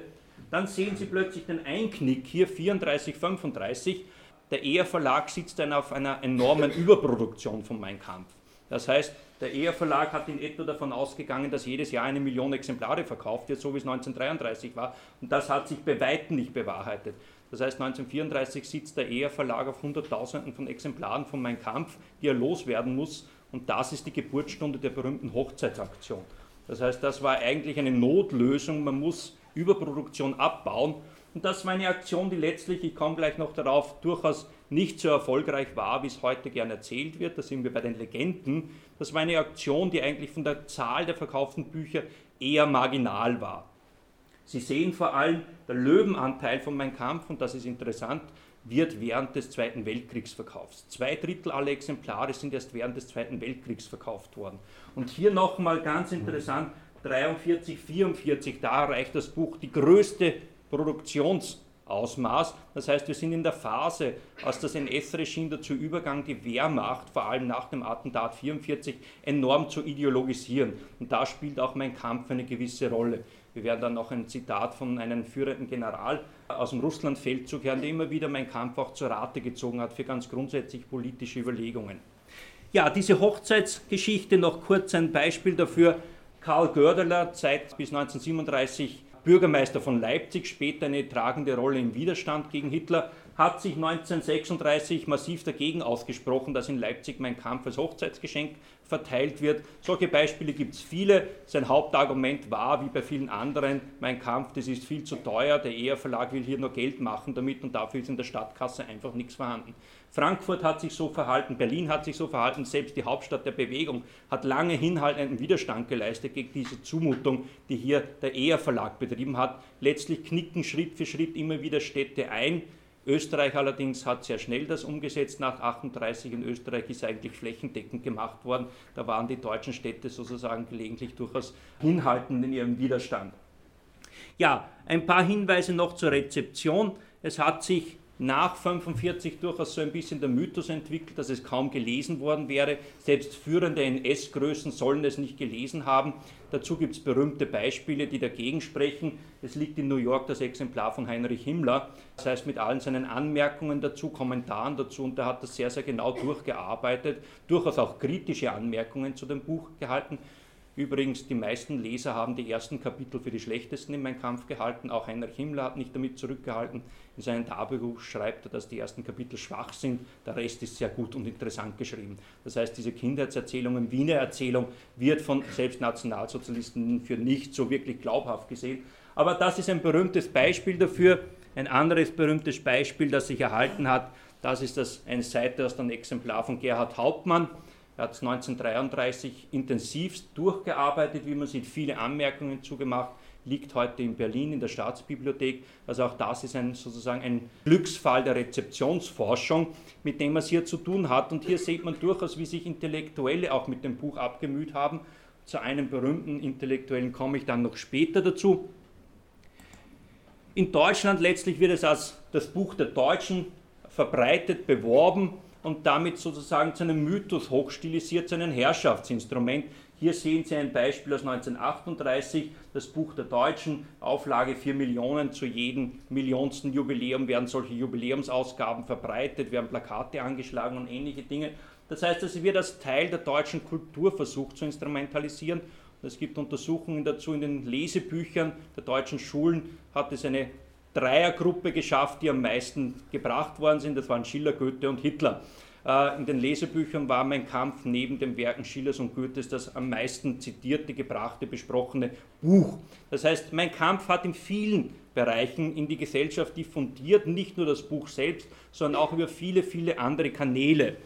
dann sehen Sie plötzlich den Einknick hier 34, 35. Der ER Verlag sitzt dann auf einer enormen Überproduktion von Mein Kampf. Das heißt, der ER Verlag hat in etwa davon ausgegangen, dass jedes Jahr eine Million Exemplare verkauft wird, so wie es 1933 war. Und das hat sich bei weitem nicht bewahrheitet. Das heißt, 1934 sitzt der ER Verlag auf Hunderttausenden von Exemplaren von Mein Kampf, die er loswerden muss. Und das ist die Geburtsstunde der berühmten Hochzeitsaktion. Das heißt, das war eigentlich eine Notlösung. Man muss Überproduktion abbauen. Und das war eine Aktion, die letztlich, ich komme gleich noch darauf, durchaus nicht so erfolgreich war, wie es heute gern erzählt wird. Da sind wir bei den Legenden. Das war eine Aktion, die eigentlich von der Zahl der verkauften Bücher eher marginal war. Sie sehen vor allem, der Löwenanteil von Mein Kampf, und das ist interessant, wird während des Zweiten Weltkriegs verkauft. Zwei Drittel aller Exemplare sind erst während des Zweiten Weltkriegs verkauft worden. Und hier nochmal ganz interessant, 43, 44, da erreicht das Buch die größte Produktionsausmaß. Das heißt, wir sind in der Phase, als das NS-Regime dazu übergang, die Wehrmacht, vor allem nach dem Attentat 44, enorm zu ideologisieren. Und da spielt auch mein Kampf eine gewisse Rolle. Wir werden dann noch ein Zitat von einem führenden General aus dem Russlandfeldzug hören, der immer wieder mein Kampf auch zur Rate gezogen hat für ganz grundsätzlich politische Überlegungen. Ja, diese Hochzeitsgeschichte, noch kurz ein Beispiel dafür. Karl Gördeler, Zeit bis 1937 Bürgermeister von Leipzig, später eine tragende Rolle im Widerstand gegen Hitler, hat sich 1936 massiv dagegen ausgesprochen, dass in Leipzig mein Kampf als Hochzeitsgeschenk verteilt wird. Solche Beispiele gibt es viele. Sein Hauptargument war, wie bei vielen anderen, mein Kampf, das ist viel zu teuer, der ER Verlag will hier nur Geld machen damit und dafür ist in der Stadtkasse einfach nichts vorhanden. Frankfurt hat sich so verhalten, Berlin hat sich so verhalten, selbst die Hauptstadt der Bewegung hat lange hinhaltenden Widerstand geleistet gegen diese Zumutung, die hier der ER Verlag betrieben hat. Letztlich knicken Schritt für Schritt immer wieder Städte ein, Österreich allerdings hat sehr schnell das umgesetzt. Nach 38 in Österreich ist eigentlich flächendeckend gemacht worden. Da waren die deutschen Städte sozusagen gelegentlich durchaus hinhaltend in ihrem Widerstand. Ja, ein paar Hinweise noch zur Rezeption. Es hat sich nach 45 durchaus so ein bisschen der Mythos entwickelt, dass es kaum gelesen worden wäre. Selbst führende NS-Größen sollen es nicht gelesen haben. Dazu gibt es berühmte Beispiele, die dagegen sprechen. Es liegt in New York das Exemplar von Heinrich Himmler, das heißt mit allen seinen Anmerkungen dazu, Kommentaren dazu, und er hat das sehr, sehr genau durchgearbeitet, durchaus auch kritische Anmerkungen zu dem Buch gehalten. Übrigens, die meisten Leser haben die ersten Kapitel für die schlechtesten in meinem Kampf gehalten. Auch Heinrich Himmler hat nicht damit zurückgehalten. In seinem Tagebuch schreibt er, dass die ersten Kapitel schwach sind. Der Rest ist sehr gut und interessant geschrieben. Das heißt, diese Kindheitserzählung, Wiener Erzählung, wird von selbst Nationalsozialisten für nicht so wirklich glaubhaft gesehen. Aber das ist ein berühmtes Beispiel dafür. Ein anderes berühmtes Beispiel, das sich erhalten hat, das ist das, eine Seite aus dem Exemplar von Gerhard Hauptmann. Er hat es 1933 intensivst durchgearbeitet, wie man sieht, viele Anmerkungen zugemacht, liegt heute in Berlin in der Staatsbibliothek. Also auch das ist ein, sozusagen ein Glücksfall der Rezeptionsforschung, mit dem man es hier zu tun hat. Und hier sieht man durchaus, wie sich Intellektuelle auch mit dem Buch abgemüht haben. Zu einem berühmten Intellektuellen komme ich dann noch später dazu. In Deutschland letztlich wird es als das Buch der Deutschen verbreitet, beworben und damit sozusagen zu einem Mythos hochstilisiert, zu einem Herrschaftsinstrument. Hier sehen Sie ein Beispiel aus 1938, das Buch der Deutschen, Auflage 4 Millionen. Zu jedem millionsten Jubiläum werden solche Jubiläumsausgaben verbreitet, werden Plakate angeschlagen und ähnliche Dinge. Das heißt, es wird als Teil der deutschen Kultur versucht zu instrumentalisieren. Es gibt Untersuchungen dazu in den Lesebüchern der deutschen Schulen, hat es eine Dreiergruppe geschafft, die am meisten gebracht worden sind. Das waren Schiller, Goethe und Hitler. Äh, in den Lesebüchern war mein Kampf neben den Werken Schillers und Goethes das am meisten zitierte, gebrachte, besprochene Buch. Das heißt, mein Kampf hat in vielen Bereichen in die Gesellschaft diffundiert, nicht nur das Buch selbst, sondern auch über viele, viele andere Kanäle.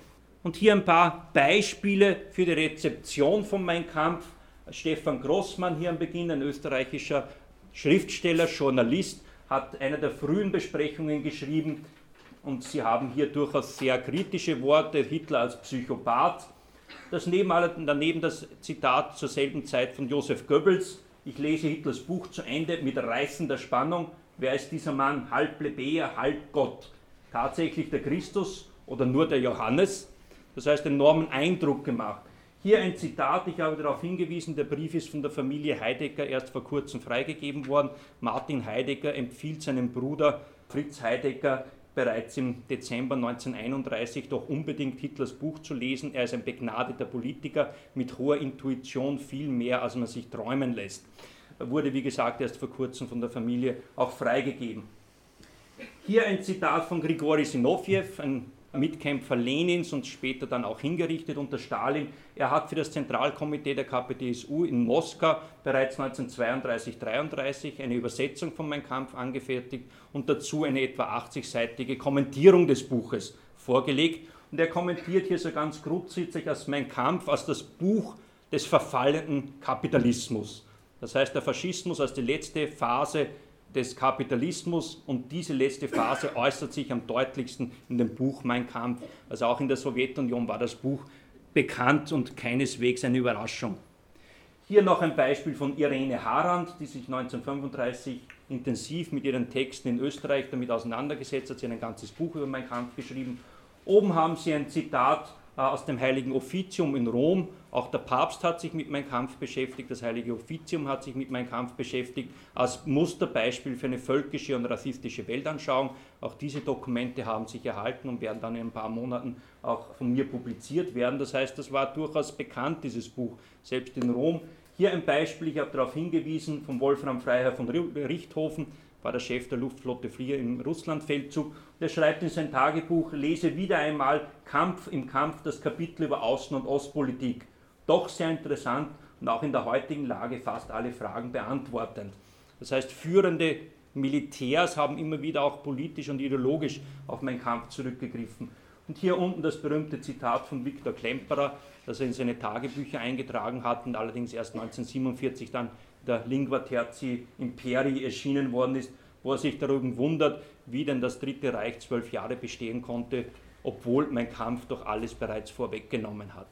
Und hier ein paar Beispiele für die Rezeption von Mein Kampf. Stefan Grossmann hier am Beginn, ein österreichischer Schriftsteller, Journalist, hat eine der frühen Besprechungen geschrieben und Sie haben hier durchaus sehr kritische Worte, Hitler als Psychopath. Das neben, daneben das Zitat zur selben Zeit von Josef Goebbels. Ich lese Hitlers Buch zu Ende mit reißender Spannung. Wer ist dieser Mann? Halb Plebejer, halb Gott. Tatsächlich der Christus oder nur der Johannes? Das heißt, enormen Eindruck gemacht. Hier ein Zitat, ich habe darauf hingewiesen, der Brief ist von der Familie Heidegger erst vor kurzem freigegeben worden. Martin Heidegger empfiehlt seinem Bruder Fritz Heidegger bereits im Dezember 1931 doch unbedingt Hitlers Buch zu lesen. Er ist ein begnadeter Politiker mit hoher Intuition, viel mehr, als man sich träumen lässt. Er wurde, wie gesagt, erst vor kurzem von der Familie auch freigegeben. Hier ein Zitat von Grigori Sinofjew, ein Mitkämpfer Lenins und später dann auch hingerichtet unter Stalin. Er hat für das Zentralkomitee der KPDSU in Moskau bereits 1932-33 eine Übersetzung von Mein Kampf angefertigt und dazu eine etwa 80-seitige Kommentierung des Buches vorgelegt. Und er kommentiert hier so ganz grundsätzlich als Mein Kampf als das Buch des verfallenden Kapitalismus. Das heißt, der Faschismus als die letzte Phase des Kapitalismus und diese letzte Phase äußert sich am deutlichsten in dem Buch Mein Kampf. Also auch in der Sowjetunion war das Buch bekannt und keineswegs eine Überraschung. Hier noch ein Beispiel von Irene Harand, die sich 1935 intensiv mit ihren Texten in Österreich damit auseinandergesetzt hat. Sie hat ein ganzes Buch über Mein Kampf geschrieben. Oben haben Sie ein Zitat aus dem Heiligen Offizium in Rom. Auch der Papst hat sich mit Mein Kampf beschäftigt, das Heilige Offizium hat sich mit Mein Kampf beschäftigt, als Musterbeispiel für eine völkische und rassistische Weltanschauung. Auch diese Dokumente haben sich erhalten und werden dann in ein paar Monaten auch von mir publiziert werden. Das heißt, das war durchaus bekannt, dieses Buch, selbst in Rom. Hier ein Beispiel, ich habe darauf hingewiesen, von Wolfram Freiherr von Richthofen, war der Chef der Luftflotte Flieger im Russlandfeldzug. Der schreibt in sein Tagebuch, lese wieder einmal Kampf im Kampf, das Kapitel über Außen- und Ostpolitik. Doch sehr interessant und auch in der heutigen Lage fast alle Fragen beantwortend. Das heißt, führende Militärs haben immer wieder auch politisch und ideologisch auf meinen Kampf zurückgegriffen. Und hier unten das berühmte Zitat von Viktor Klemperer, das er in seine Tagebücher eingetragen hat und allerdings erst 1947 dann der Lingua Terzi Imperi erschienen worden ist, wo er sich darüber wundert, wie denn das Dritte Reich zwölf Jahre bestehen konnte, obwohl mein Kampf doch alles bereits vorweggenommen hat.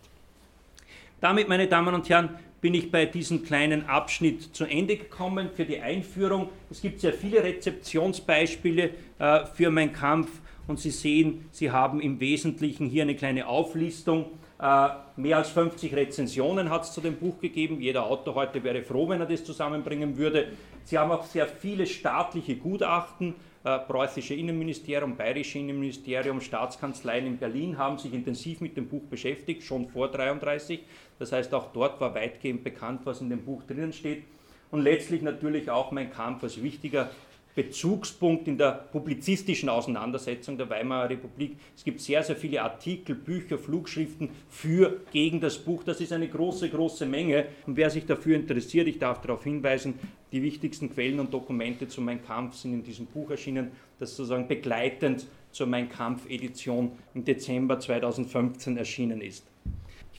Damit, meine Damen und Herren, bin ich bei diesem kleinen Abschnitt zu Ende gekommen für die Einführung. Es gibt sehr viele Rezeptionsbeispiele äh, für meinen Kampf und Sie sehen, Sie haben im Wesentlichen hier eine kleine Auflistung mehr als 50 Rezensionen hat es zu dem Buch gegeben. Jeder Autor heute wäre froh, wenn er das zusammenbringen würde. Sie haben auch sehr viele staatliche Gutachten. Äh, preußische Innenministerium, Bayerische Innenministerium, Staatskanzleien in Berlin haben sich intensiv mit dem Buch beschäftigt, schon vor 1933. Das heißt, auch dort war weitgehend bekannt, was in dem Buch drinnen steht. Und letztlich natürlich auch mein Kampf als wichtiger Bezugspunkt in der publizistischen Auseinandersetzung der Weimarer Republik. Es gibt sehr, sehr viele Artikel, Bücher, Flugschriften für, gegen das Buch. Das ist eine große, große Menge. Und wer sich dafür interessiert, ich darf darauf hinweisen, die wichtigsten Quellen und Dokumente zu Mein Kampf sind in diesem Buch erschienen, das sozusagen begleitend zur Mein Kampf-Edition im Dezember 2015 erschienen ist.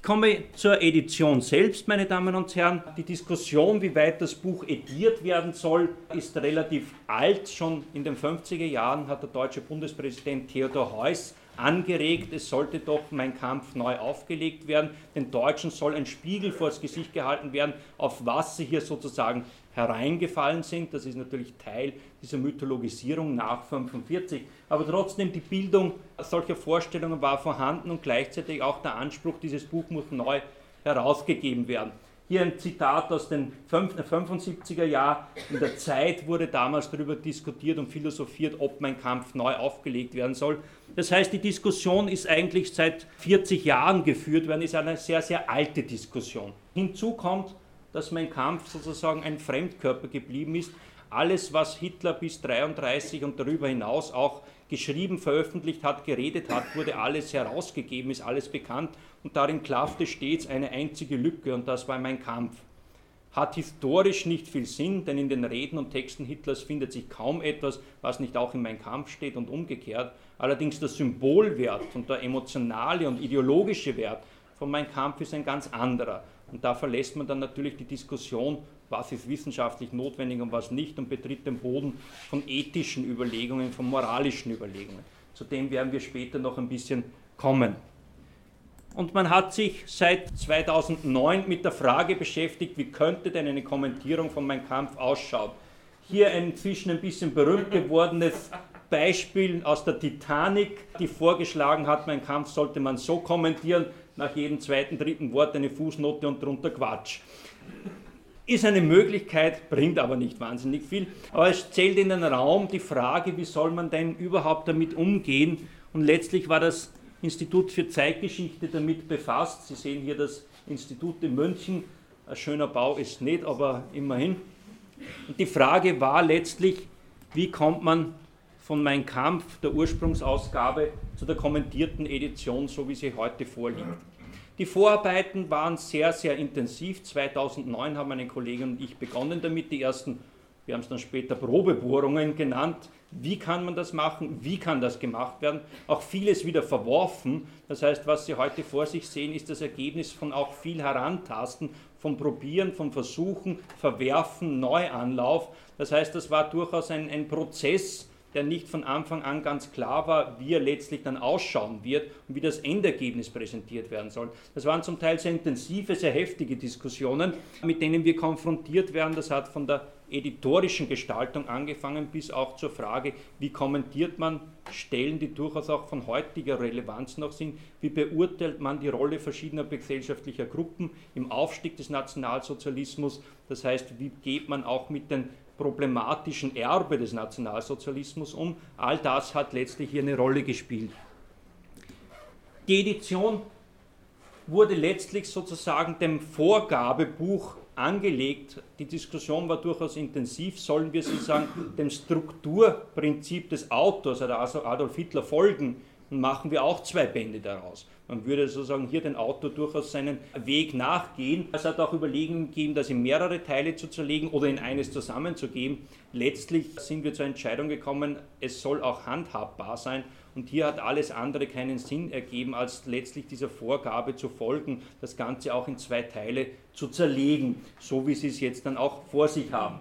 Ich komme zur Edition selbst, meine Damen und Herren. Die Diskussion, wie weit das Buch ediert werden soll, ist relativ alt. Schon in den 50er Jahren hat der deutsche Bundespräsident Theodor Heuss angeregt, es sollte doch mein Kampf neu aufgelegt werden. Den Deutschen soll ein Spiegel vors Gesicht gehalten werden, auf was sie hier sozusagen hereingefallen sind. Das ist natürlich Teil dieser Mythologisierung nach 1945. Aber trotzdem, die Bildung solcher Vorstellungen war vorhanden und gleichzeitig auch der Anspruch, dieses Buch muss neu herausgegeben werden. Hier ein Zitat aus den 75er Jahren. In der Zeit wurde damals darüber diskutiert und philosophiert, ob mein Kampf neu aufgelegt werden soll. Das heißt, die Diskussion ist eigentlich seit 40 Jahren geführt worden, ist eine sehr, sehr alte Diskussion. Hinzu kommt, dass mein Kampf sozusagen ein Fremdkörper geblieben ist. Alles, was Hitler bis 1933 und darüber hinaus auch geschrieben, veröffentlicht hat, geredet hat, wurde alles herausgegeben, ist alles bekannt und darin klaffte stets eine einzige Lücke und das war mein Kampf. Hat historisch nicht viel Sinn, denn in den Reden und Texten Hitlers findet sich kaum etwas, was nicht auch in Mein Kampf steht und umgekehrt. Allerdings der Symbolwert und der emotionale und ideologische Wert von Mein Kampf ist ein ganz anderer. Und da verlässt man dann natürlich die Diskussion, was ist wissenschaftlich notwendig und was nicht, und betritt den Boden von ethischen Überlegungen, von moralischen Überlegungen. Zu dem werden wir später noch ein bisschen kommen. Und man hat sich seit 2009 mit der Frage beschäftigt, wie könnte denn eine Kommentierung von Mein Kampf ausschauen. Hier inzwischen ein bisschen berühmt gewordenes Beispiel aus der Titanic, die vorgeschlagen hat, Mein Kampf sollte man so kommentieren, nach jedem zweiten, dritten Wort eine Fußnote und drunter Quatsch. Ist eine Möglichkeit, bringt aber nicht wahnsinnig viel. Aber es zählt in den Raum die Frage, wie soll man denn überhaupt damit umgehen? Und letztlich war das Institut für Zeitgeschichte damit befasst. Sie sehen hier das Institut in München. Ein schöner Bau ist nicht, aber immerhin. Und die Frage war letztlich, wie kommt man von Mein Kampf, der Ursprungsausgabe, zu der kommentierten Edition, so wie sie heute vorliegt. Die Vorarbeiten waren sehr, sehr intensiv. 2009 haben meine Kollegin und ich begonnen damit, die ersten, wir haben es dann später Probebohrungen genannt. Wie kann man das machen? Wie kann das gemacht werden? Auch vieles wieder verworfen. Das heißt, was Sie heute vor sich sehen, ist das Ergebnis von auch viel Herantasten, vom Probieren, vom Versuchen, Verwerfen, Neuanlauf. Das heißt, das war durchaus ein, ein Prozess, der nicht von Anfang an ganz klar war, wie er letztlich dann ausschauen wird und wie das Endergebnis präsentiert werden soll. Das waren zum Teil sehr intensive, sehr heftige Diskussionen, mit denen wir konfrontiert werden. Das hat von der editorischen Gestaltung angefangen bis auch zur Frage, wie kommentiert man Stellen, die durchaus auch von heutiger Relevanz noch sind, wie beurteilt man die Rolle verschiedener gesellschaftlicher Gruppen im Aufstieg des Nationalsozialismus, das heißt, wie geht man auch mit den problematischen Erbe des Nationalsozialismus um. All das hat letztlich hier eine Rolle gespielt. Die Edition wurde letztlich sozusagen dem Vorgabebuch angelegt. Die Diskussion war durchaus intensiv. Sollen wir sozusagen dem Strukturprinzip des Autors, also Adolf Hitler, folgen? Machen wir auch zwei Bände daraus. Man würde sozusagen hier den Autor durchaus seinen Weg nachgehen. Es hat auch Überlegungen gegeben, das in mehrere Teile zu zerlegen oder in eines zusammenzugeben. Letztlich sind wir zur Entscheidung gekommen, es soll auch handhabbar sein. Und hier hat alles andere keinen Sinn ergeben, als letztlich dieser Vorgabe zu folgen, das Ganze auch in zwei Teile zu zerlegen, so wie Sie es jetzt dann auch vor sich haben.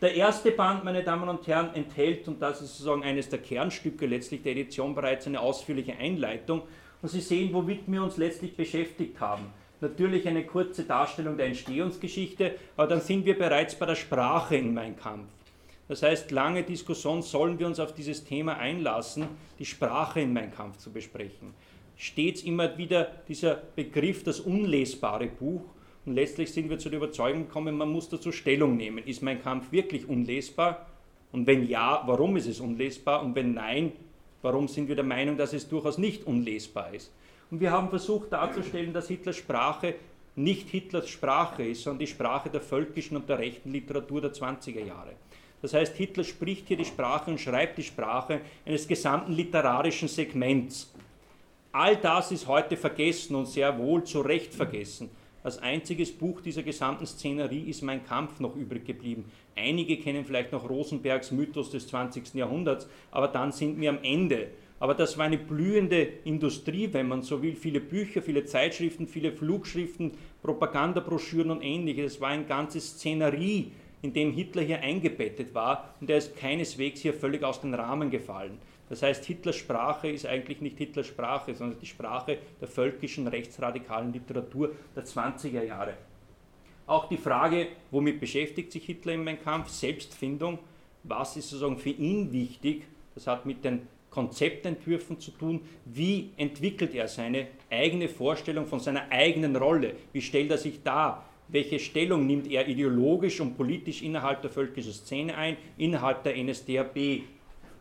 Der erste Band, meine Damen und Herren, enthält, und das ist sozusagen eines der Kernstücke letztlich der Edition, bereits eine ausführliche Einleitung und Sie sehen, womit wir uns letztlich beschäftigt haben. Natürlich eine kurze Darstellung der Entstehungsgeschichte, aber dann sind wir bereits bei der Sprache in Mein Kampf. Das heißt, lange Diskussion sollen wir uns auf dieses Thema einlassen, die Sprache in Mein Kampf zu besprechen. Stets immer wieder dieser Begriff, das unlesbare Buch. Und letztlich sind wir zu der Überzeugung gekommen, man muss dazu Stellung nehmen. Ist mein Kampf wirklich unlesbar? Und wenn ja, warum ist es unlesbar? Und wenn nein, Warum sind wir der Meinung, dass es durchaus nicht unlesbar ist? Und wir haben versucht darzustellen, dass Hitlers Sprache nicht Hitlers Sprache ist, sondern die Sprache der völkischen und der rechten Literatur der 20er Jahre. Das heißt, Hitler spricht hier die Sprache und schreibt die Sprache eines gesamten literarischen Segments. All das ist heute vergessen und sehr wohl zu Recht vergessen. Als einziges Buch dieser gesamten Szenerie ist Mein Kampf noch übrig geblieben. Einige kennen vielleicht noch Rosenbergs Mythos des 20. Jahrhunderts, aber dann sind wir am Ende. Aber das war eine blühende Industrie, wenn man so will. Viele Bücher, viele Zeitschriften, viele Flugschriften, Propagandabroschüren und ähnliches. Es war eine ganze Szenerie, in dem Hitler hier eingebettet war und der ist keineswegs hier völlig aus dem Rahmen gefallen. Das heißt, Hitlers Sprache ist eigentlich nicht Hitlers Sprache, sondern die Sprache der völkischen rechtsradikalen Literatur der 20er Jahre. Auch die Frage, womit beschäftigt sich Hitler in meinem Kampf? Selbstfindung. Was ist sozusagen für ihn wichtig? Das hat mit den Konzeptentwürfen zu tun. Wie entwickelt er seine eigene Vorstellung von seiner eigenen Rolle? Wie stellt er sich dar? Welche Stellung nimmt er ideologisch und politisch innerhalb der völkischen Szene ein, innerhalb der NSDAP?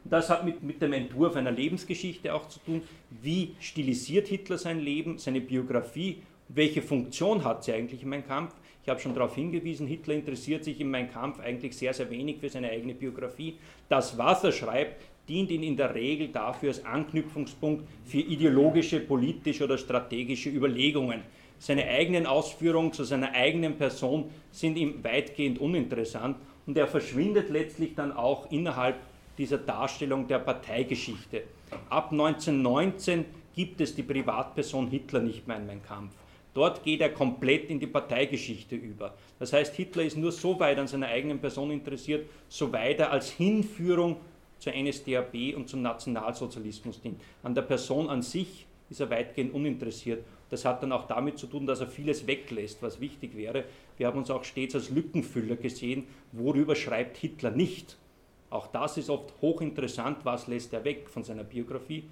Das hat mit, mit dem Entwurf einer Lebensgeschichte auch zu tun. Wie stilisiert Hitler sein Leben, seine Biografie? Welche Funktion hat sie eigentlich in meinem Kampf? Ich habe schon darauf hingewiesen, Hitler interessiert sich in meinem Kampf eigentlich sehr, sehr wenig für seine eigene Biografie. Das, was er schreibt, dient ihn in der Regel dafür als Anknüpfungspunkt für ideologische, politische oder strategische Überlegungen. Seine eigenen Ausführungen zu seiner eigenen Person sind ihm weitgehend uninteressant und er verschwindet letztlich dann auch innerhalb dieser Darstellung der Parteigeschichte. Ab 1919 gibt es die Privatperson Hitler nicht mehr in meinem Kampf. Dort geht er komplett in die Parteigeschichte über. Das heißt, Hitler ist nur so weit an seiner eigenen Person interessiert, so weit er als Hinführung zur NSDAP und zum Nationalsozialismus dient. An der Person an sich ist er weitgehend uninteressiert. Das hat dann auch damit zu tun, dass er vieles weglässt, was wichtig wäre. Wir haben uns auch stets als Lückenfüller gesehen, worüber schreibt Hitler nicht. Auch das ist oft hochinteressant, was lässt er weg von seiner Biografie.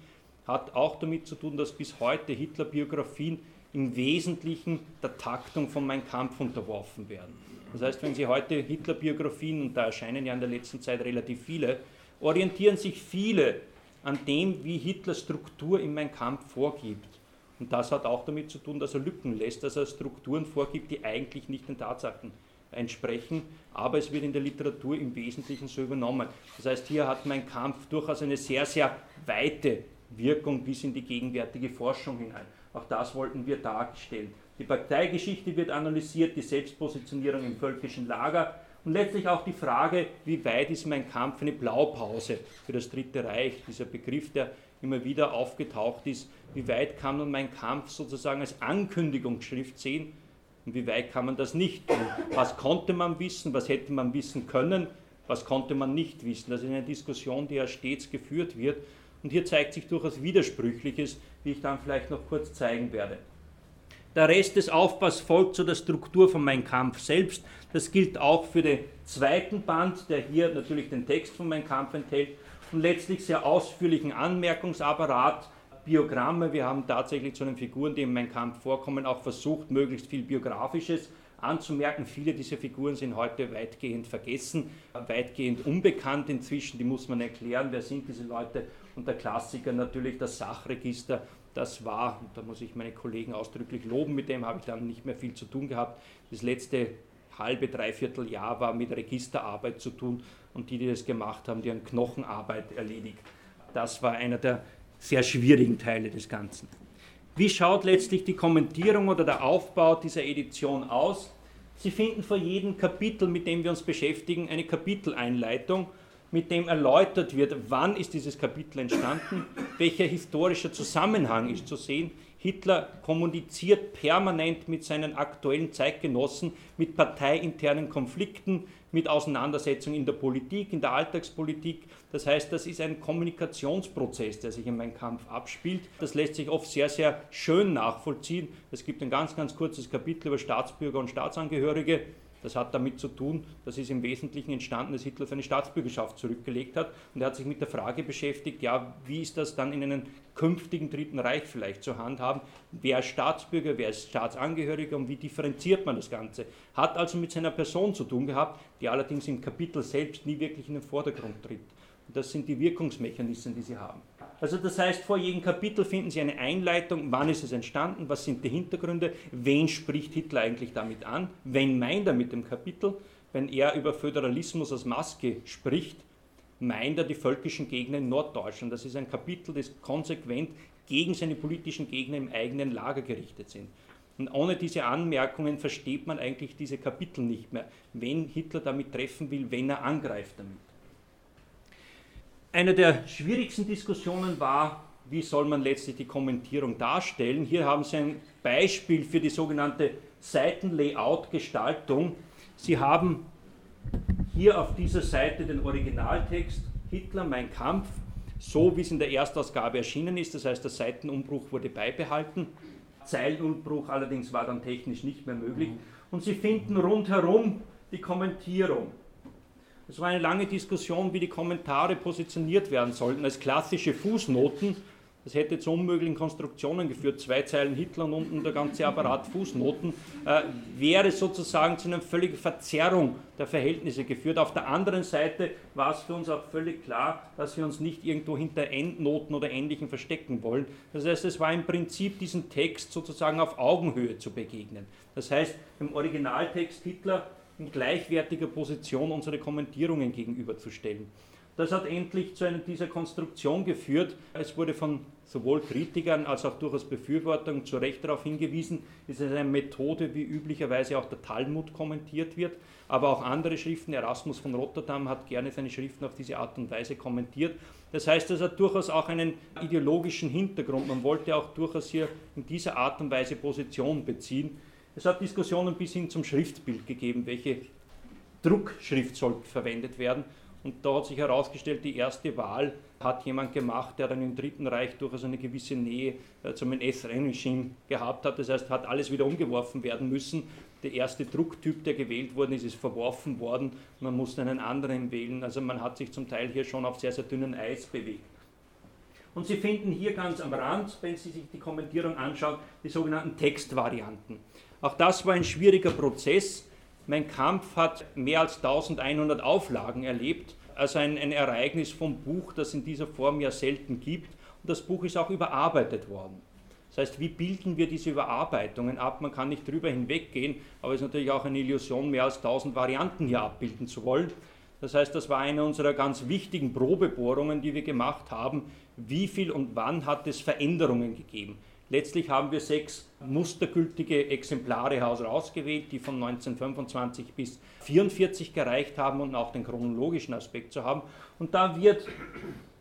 Hat auch damit zu tun, dass bis heute Hitler-Biografien im Wesentlichen der Taktung von Mein Kampf unterworfen werden. Das heißt, wenn Sie heute Hitler-Biografien, und da erscheinen ja in der letzten Zeit relativ viele, orientieren sich viele an dem, wie Hitler Struktur in Mein Kampf vorgibt. Und das hat auch damit zu tun, dass er Lücken lässt, dass er Strukturen vorgibt, die eigentlich nicht den Tatsachen entsprechen, aber es wird in der Literatur im Wesentlichen so übernommen. Das heißt, hier hat mein Kampf durchaus eine sehr, sehr weite Wirkung bis in die gegenwärtige Forschung hinein. Auch das wollten wir darstellen. Die Parteigeschichte wird analysiert, die Selbstpositionierung im völkischen Lager und letztlich auch die Frage, wie weit ist mein Kampf eine Blaupause für das Dritte Reich, dieser Begriff, der immer wieder aufgetaucht ist, wie weit kann man meinen Kampf sozusagen als Ankündigungsschrift sehen und wie weit kann man das nicht tun. Was konnte man wissen, was hätte man wissen können, was konnte man nicht wissen. Das ist eine Diskussion, die ja stets geführt wird und hier zeigt sich durchaus Widersprüchliches, wie ich dann vielleicht noch kurz zeigen werde. Der Rest des Aufbaus folgt zu der Struktur von Mein Kampf selbst. Das gilt auch für den zweiten Band, der hier natürlich den Text von Mein Kampf enthält und letztlich sehr ausführlichen Anmerkungsapparat, Biogramme. Wir haben tatsächlich zu den Figuren, die in Mein Kampf vorkommen, auch versucht, möglichst viel Biografisches anzumerken. Viele dieser Figuren sind heute weitgehend vergessen, weitgehend unbekannt inzwischen. Die muss man erklären, wer sind diese Leute. Und der Klassiker natürlich das Sachregister. Das war, da muss ich meine Kollegen ausdrücklich loben, mit dem habe ich dann nicht mehr viel zu tun gehabt. Das letzte halbe, dreiviertel Jahr war mit Registerarbeit zu tun und die, die das gemacht haben, die haben Knochenarbeit erledigt. Das war einer der sehr schwierigen Teile des Ganzen. Wie schaut letztlich die Kommentierung oder der Aufbau dieser Edition aus? Sie finden vor jedem Kapitel, mit dem wir uns beschäftigen, eine Kapiteleinleitung, mit dem erläutert wird, wann ist dieses Kapitel entstanden, welcher historischer Zusammenhang ist zu sehen, Hitler kommuniziert permanent mit seinen aktuellen Zeitgenossen, mit parteiinternen Konflikten, mit Auseinandersetzungen in der Politik, in der Alltagspolitik. Das heißt, das ist ein Kommunikationsprozess, der sich in meinem Kampf abspielt. Das lässt sich oft sehr, sehr schön nachvollziehen. Es gibt ein ganz, ganz kurzes Kapitel über Staatsbürger und Staatsangehörige. Das hat damit zu tun, dass es im Wesentlichen entstanden, dass Hitler seine Staatsbürgerschaft zurückgelegt hat. Und er hat sich mit der Frage beschäftigt, ja, wie ist das dann in einem künftigen Dritten Reich vielleicht zu handhaben? Wer ist Staatsbürger, wer ist Staatsangehöriger und wie differenziert man das Ganze? Hat also mit seiner Person zu tun gehabt, die allerdings im Kapitel selbst nie wirklich in den Vordergrund tritt. Und das sind die Wirkungsmechanismen, die sie haben. Also das heißt, vor jedem Kapitel finden Sie eine Einleitung, wann ist es entstanden, was sind die Hintergründe, wen spricht Hitler eigentlich damit an, wen meint er mit dem Kapitel, wenn er über Föderalismus als Maske spricht, meint er die völkischen Gegner in Norddeutschland. Das ist ein Kapitel, das konsequent gegen seine politischen Gegner im eigenen Lager gerichtet sind. Und ohne diese Anmerkungen versteht man eigentlich diese Kapitel nicht mehr, wen Hitler damit treffen will, wenn er angreift damit. Eine der schwierigsten Diskussionen war, wie soll man letztlich die Kommentierung darstellen. Hier haben Sie ein Beispiel für die sogenannte Seitenlayout-Gestaltung. Sie haben hier auf dieser Seite den Originaltext Hitler, mein Kampf, so wie es in der Erstausgabe erschienen ist. Das heißt, der Seitenumbruch wurde beibehalten. Zeilenumbruch allerdings war dann technisch nicht mehr möglich. Und Sie finden rundherum die Kommentierung. Es war eine lange Diskussion, wie die Kommentare positioniert werden sollten. Als klassische Fußnoten, das hätte zu unmöglichen Konstruktionen geführt, zwei Zeilen Hitler und unten der ganze Apparat Fußnoten, äh, wäre sozusagen zu einer völligen Verzerrung der Verhältnisse geführt. Auf der anderen Seite war es für uns auch völlig klar, dass wir uns nicht irgendwo hinter Endnoten oder Ähnlichem verstecken wollen. Das heißt, es war im Prinzip diesen Text sozusagen auf Augenhöhe zu begegnen. Das heißt, im Originaltext Hitler in gleichwertiger Position unsere Kommentierungen gegenüberzustellen. Das hat endlich zu einer dieser Konstruktion geführt. Es wurde von sowohl Kritikern als auch durchaus Befürwortern zu Recht darauf hingewiesen, es ist eine Methode, wie üblicherweise auch der Talmud kommentiert wird, aber auch andere Schriften. Erasmus von Rotterdam hat gerne seine Schriften auf diese Art und Weise kommentiert. Das heißt, es hat durchaus auch einen ideologischen Hintergrund. Man wollte auch durchaus hier in dieser Art und Weise Position beziehen. Es hat Diskussionen bis hin zum Schriftbild gegeben, welche Druckschrift soll verwendet werden. Und da hat sich herausgestellt, die erste Wahl hat jemand gemacht, der dann im Dritten Reich durchaus eine gewisse Nähe äh, zum NS-Regime gehabt hat. Das heißt, hat alles wieder umgeworfen werden müssen. Der erste Drucktyp, der gewählt worden ist, ist verworfen worden. Man musste einen anderen wählen. Also man hat sich zum Teil hier schon auf sehr, sehr dünnen Eis bewegt. Und Sie finden hier ganz am Rand, wenn Sie sich die Kommentierung anschauen, die sogenannten Textvarianten. Auch das war ein schwieriger Prozess. Mein Kampf hat mehr als 1100 Auflagen erlebt, also ein, ein Ereignis vom Buch, das in dieser Form ja selten gibt. Und das Buch ist auch überarbeitet worden. Das heißt, wie bilden wir diese Überarbeitungen ab? Man kann nicht drüber hinweggehen, aber es ist natürlich auch eine Illusion, mehr als 1000 Varianten hier abbilden zu wollen. Das heißt, das war eine unserer ganz wichtigen Probebohrungen, die wir gemacht haben. Wie viel und wann hat es Veränderungen gegeben? Letztlich haben wir sechs mustergültige Exemplare herausgewählt, die von 1925 bis 1944 gereicht haben und auch den chronologischen Aspekt zu haben. Und da wird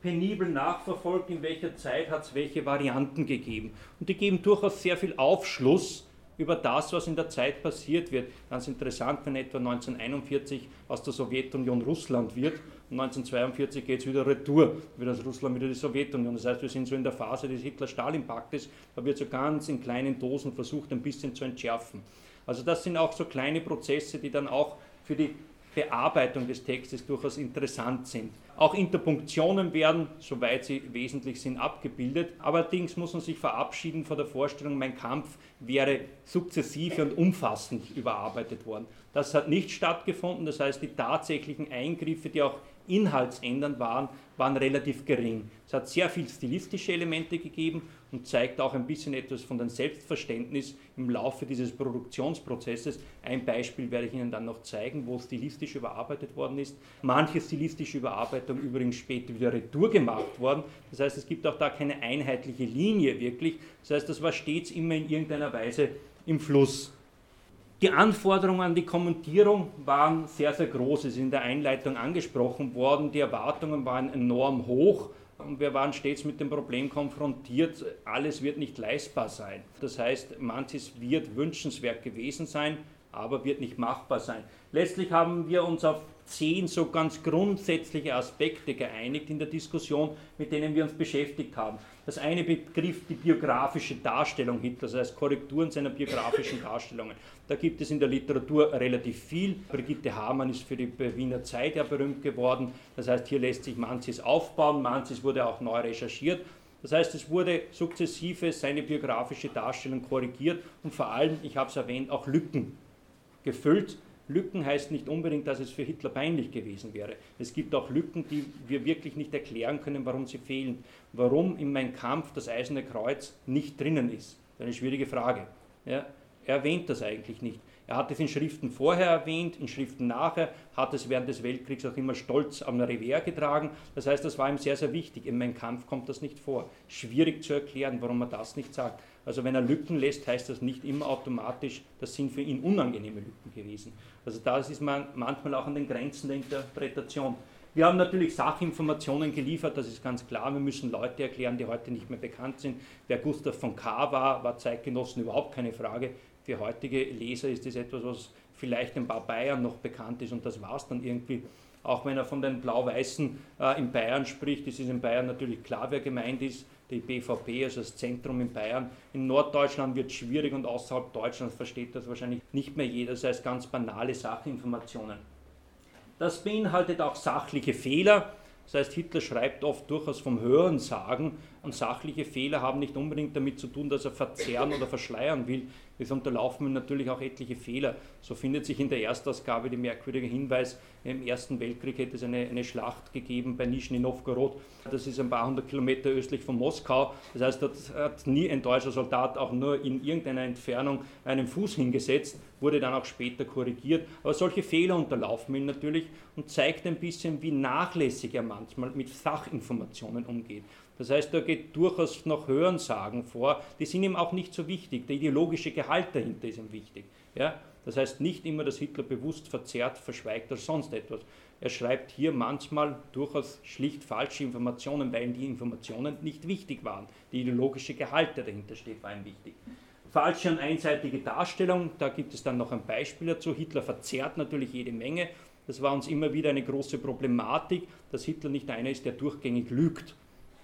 penibel nachverfolgt, in welcher Zeit hat es welche Varianten gegeben. Und die geben durchaus sehr viel Aufschluss über das, was in der Zeit passiert wird. Ganz interessant, wenn etwa 1941 aus der Sowjetunion Russland wird und 1942 geht es wieder retour, wird aus Russland wieder die Sowjetunion. Das heißt, wir sind so in der Phase des Hitler-Stalin-Paktes, da wird so ganz in kleinen Dosen versucht, ein bisschen zu entschärfen. Also das sind auch so kleine Prozesse, die dann auch für die Bearbeitung des Textes durchaus interessant sind. Auch Interpunktionen werden, soweit sie wesentlich sind, abgebildet. Allerdings muss man sich verabschieden von der Vorstellung, mein Kampf wäre sukzessive und umfassend überarbeitet worden. Das hat nicht stattgefunden, das heißt, die tatsächlichen Eingriffe, die auch inhaltsändernd waren, waren relativ gering. Es hat sehr viel stilistische Elemente gegeben und zeigt auch ein bisschen etwas von dem Selbstverständnis im Laufe dieses Produktionsprozesses. Ein Beispiel werde ich Ihnen dann noch zeigen, wo stilistisch überarbeitet worden ist. Manche stilistische Überarbeitung übrigens später wieder retour gemacht worden. Das heißt, es gibt auch da keine einheitliche Linie wirklich. Das heißt, das war stets immer in irgendeiner Weise im Fluss. Die Anforderungen an die Kommentierung waren sehr, sehr groß. Es ist in der Einleitung angesprochen worden. Die Erwartungen waren enorm hoch und wir waren stets mit dem Problem konfrontiert, alles wird nicht leistbar sein. Das heißt, manches wird wünschenswert gewesen sein, aber wird nicht machbar sein. Letztlich haben wir uns auf zehn so ganz grundsätzliche Aspekte geeinigt in der Diskussion, mit denen wir uns beschäftigt haben. Das eine betrifft die biografische Darstellung Hitlers, das heißt Korrekturen seiner biografischen Darstellungen. Da gibt es in der Literatur relativ viel. Brigitte Hamann ist für die Wiener Zeit ja berühmt geworden. Das heißt, hier lässt sich manches aufbauen, manches wurde auch neu recherchiert. Das heißt, es wurde sukzessive seine biografische Darstellung korrigiert und vor allem, ich habe es erwähnt, auch Lücken gefüllt. Lücken heißt nicht unbedingt, dass es für Hitler peinlich gewesen wäre. Es gibt auch Lücken, die wir wirklich nicht erklären können, warum sie fehlen. Warum in meinem Kampf das Eiserne Kreuz nicht drinnen ist. Eine schwierige Frage. Ja, er erwähnt das eigentlich nicht. Er hat es in Schriften vorher erwähnt, in Schriften nachher, hat es während des Weltkriegs auch immer stolz am Revers getragen. Das heißt, das war ihm sehr, sehr wichtig. In meinem Kampf kommt das nicht vor. Schwierig zu erklären, warum er das nicht sagt. Also wenn er Lücken lässt, heißt das nicht immer automatisch, das sind für ihn unangenehme Lücken gewesen. Also das ist man manchmal auch an den Grenzen der Interpretation. Wir haben natürlich Sachinformationen geliefert, das ist ganz klar. Wir müssen Leute erklären, die heute nicht mehr bekannt sind. Wer Gustav von K. war, war Zeitgenossen überhaupt keine Frage. Für heutige Leser ist das etwas, was vielleicht ein paar Bayern noch bekannt ist und das war es dann irgendwie. Auch wenn er von den Blau-Weißen äh, in Bayern spricht, ist es in Bayern natürlich klar, wer gemeint ist die BVP, also das Zentrum in Bayern. In Norddeutschland wird es schwierig und außerhalb Deutschlands versteht das wahrscheinlich nicht mehr jeder, das heißt ganz banale Sachinformationen. Das beinhaltet auch sachliche Fehler. Das heißt, Hitler schreibt oft durchaus vom Hörensagen und sachliche Fehler haben nicht unbedingt damit zu tun, dass er verzerren oder verschleiern will. Es unterlaufen natürlich auch etliche Fehler. So findet sich in der Erstausgabe der merkwürdige Hinweis, im Ersten Weltkrieg hätte es eine, eine Schlacht gegeben bei Nischni Novgorod. Das ist ein paar hundert Kilometer östlich von Moskau. Das heißt, dort hat nie ein deutscher Soldat auch nur in irgendeiner Entfernung einen Fuß hingesetzt, wurde dann auch später korrigiert. Aber solche Fehler unterlaufen ihn natürlich und zeigt ein bisschen, wie nachlässig er manchmal mit Sachinformationen umgeht. Das heißt, da geht durchaus noch Hörensagen vor, die sind ihm auch nicht so wichtig. Der ideologische Gehalt dahinter ist ihm wichtig. Ja? Das heißt nicht immer, dass Hitler bewusst verzerrt, verschweigt oder sonst etwas. Er schreibt hier manchmal durchaus schlicht falsche Informationen, weil die Informationen nicht wichtig waren. Der ideologische Gehalt, der dahinter steht, war ihm wichtig. Falsche und einseitige Darstellung, da gibt es dann noch ein Beispiel dazu. Hitler verzerrt natürlich jede Menge. Das war uns immer wieder eine große Problematik, dass Hitler nicht einer ist, der durchgängig lügt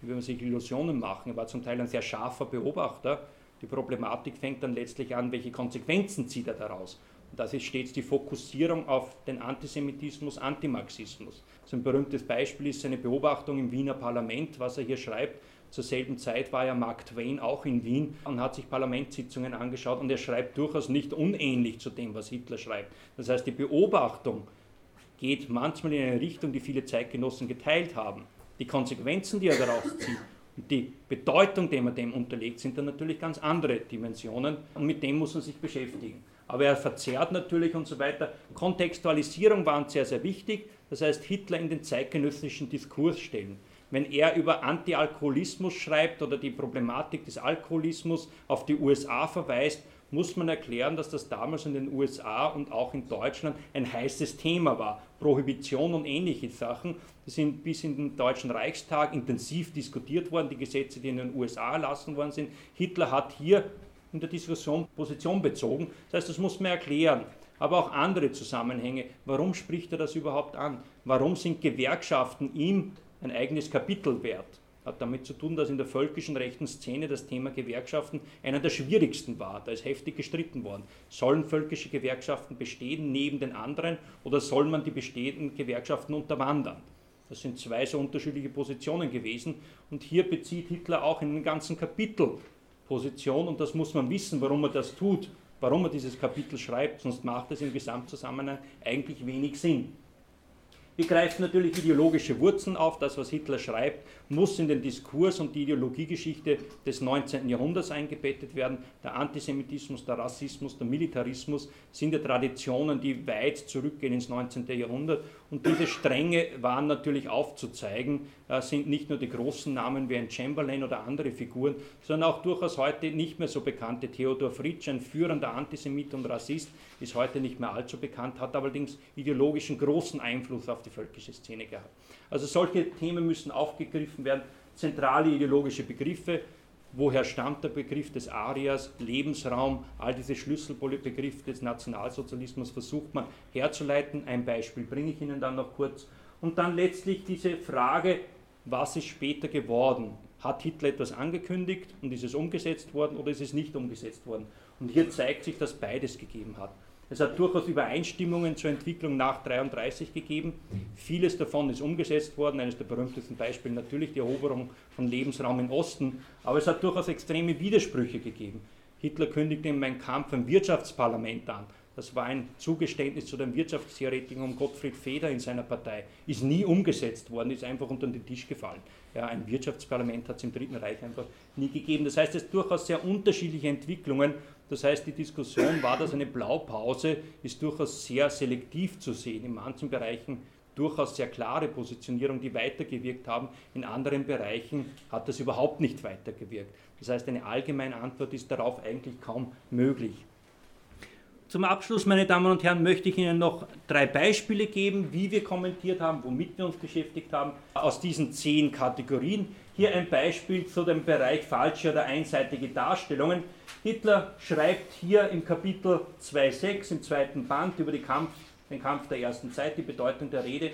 will man sich Illusionen machen. Er war zum Teil ein sehr scharfer Beobachter. Die Problematik fängt dann letztlich an, welche Konsequenzen zieht er daraus. Und das ist stets die Fokussierung auf den Antisemitismus, Antimarxismus. So ein berühmtes Beispiel ist seine Beobachtung im Wiener Parlament, was er hier schreibt. Zur selben Zeit war ja Mark Twain auch in Wien und hat sich Parlamentssitzungen angeschaut und er schreibt durchaus nicht unähnlich zu dem, was Hitler schreibt. Das heißt, die Beobachtung geht manchmal in eine Richtung, die viele Zeitgenossen geteilt haben die Konsequenzen, die er daraus zieht Und die Bedeutung, die man dem unterlegt, sind dann natürlich ganz andere Dimensionen und mit dem muss man sich beschäftigen. Aber er verzerrt natürlich und so weiter. Kontextualisierung war uns sehr, sehr wichtig. Das heißt, Hitler in den zeitgenössischen Diskurs stellen. Wenn er über Antialkoholismus schreibt oder die Problematik des Alkoholismus auf die USA verweist, muss man erklären, dass das damals in den USA und auch in Deutschland ein heißes Thema war. Prohibition und ähnliche Sachen. Die sind bis in den Deutschen Reichstag intensiv diskutiert worden, die Gesetze, die in den USA erlassen worden sind. Hitler hat hier in der Diskussion Position bezogen. Das heißt, das muss man erklären. Aber auch andere Zusammenhänge. Warum spricht er das überhaupt an? Warum sind Gewerkschaften ihm ein eigenes Kapitel wert? Hat damit zu tun, dass in der völkischen rechten Szene das Thema Gewerkschaften einer der schwierigsten war. Da ist heftig gestritten worden. Sollen völkische Gewerkschaften bestehen neben den anderen oder soll man die bestehenden Gewerkschaften unterwandern? Das sind zwei so unterschiedliche Positionen gewesen. Und hier bezieht Hitler auch in einem ganzen Kapitel Position und das muss man wissen, warum er das tut, warum er dieses Kapitel schreibt, sonst macht es im Gesamtzusammenhang eigentlich wenig Sinn. Wir greifen natürlich ideologische Wurzeln auf. Das, was Hitler schreibt, muss in den Diskurs und die Ideologiegeschichte des 19. Jahrhunderts eingebettet werden. Der Antisemitismus, der Rassismus, der Militarismus sind ja Traditionen, die weit zurückgehen ins 19. Jahrhundert. Und diese Stränge waren natürlich aufzuzeigen, äh, sind nicht nur die großen Namen wie ein Chamberlain oder andere Figuren, sondern auch durchaus heute nicht mehr so bekannte Theodor Fritsch, ein führender Antisemit und Rassist, ist heute nicht mehr allzu bekannt, hat allerdings ideologischen großen Einfluss auf die völkische Szene gehabt. Also solche Themen müssen aufgegriffen werden, zentrale ideologische Begriffe, woher stammt der Begriff des Arias, Lebensraum, all diese Schlüsselbegriffe des Nationalsozialismus versucht man herzuleiten. Ein Beispiel bringe ich Ihnen dann noch kurz. Und dann letztlich diese Frage, was ist später geworden? Hat Hitler etwas angekündigt und ist es umgesetzt worden oder ist es nicht umgesetzt worden? Und hier zeigt sich, dass beides gegeben hat. Es hat durchaus Übereinstimmungen zur Entwicklung nach 1933 gegeben. Vieles davon ist umgesetzt worden. Eines der berühmtesten Beispiele natürlich die Eroberung von Lebensraum im Osten. Aber es hat durchaus extreme Widersprüche gegeben. Hitler kündigte in Mein Kampf ein Wirtschaftsparlament an. Das war ein Zugeständnis zu dem Wirtschaftstheoretiker um Gottfried Feder in seiner Partei. Ist nie umgesetzt worden, ist einfach unter den Tisch gefallen. Ja, ein Wirtschaftsparlament hat es im Dritten Reich einfach nie gegeben. Das heißt, es sind durchaus sehr unterschiedliche Entwicklungen das heißt, die Diskussion, war das eine Blaupause, ist durchaus sehr selektiv zu sehen. In manchen Bereichen durchaus sehr klare Positionierung, die weitergewirkt haben. In anderen Bereichen hat das überhaupt nicht weitergewirkt. Das heißt, eine allgemeine Antwort ist darauf eigentlich kaum möglich. Zum Abschluss, meine Damen und Herren, möchte ich Ihnen noch drei Beispiele geben, wie wir kommentiert haben, womit wir uns beschäftigt haben, aus diesen zehn Kategorien. Hier ein Beispiel zu dem Bereich falsche oder einseitige Darstellungen. Hitler schreibt hier im Kapitel 2.6 im zweiten Band über Kampf, den Kampf der ersten Zeit, die Bedeutung der Rede,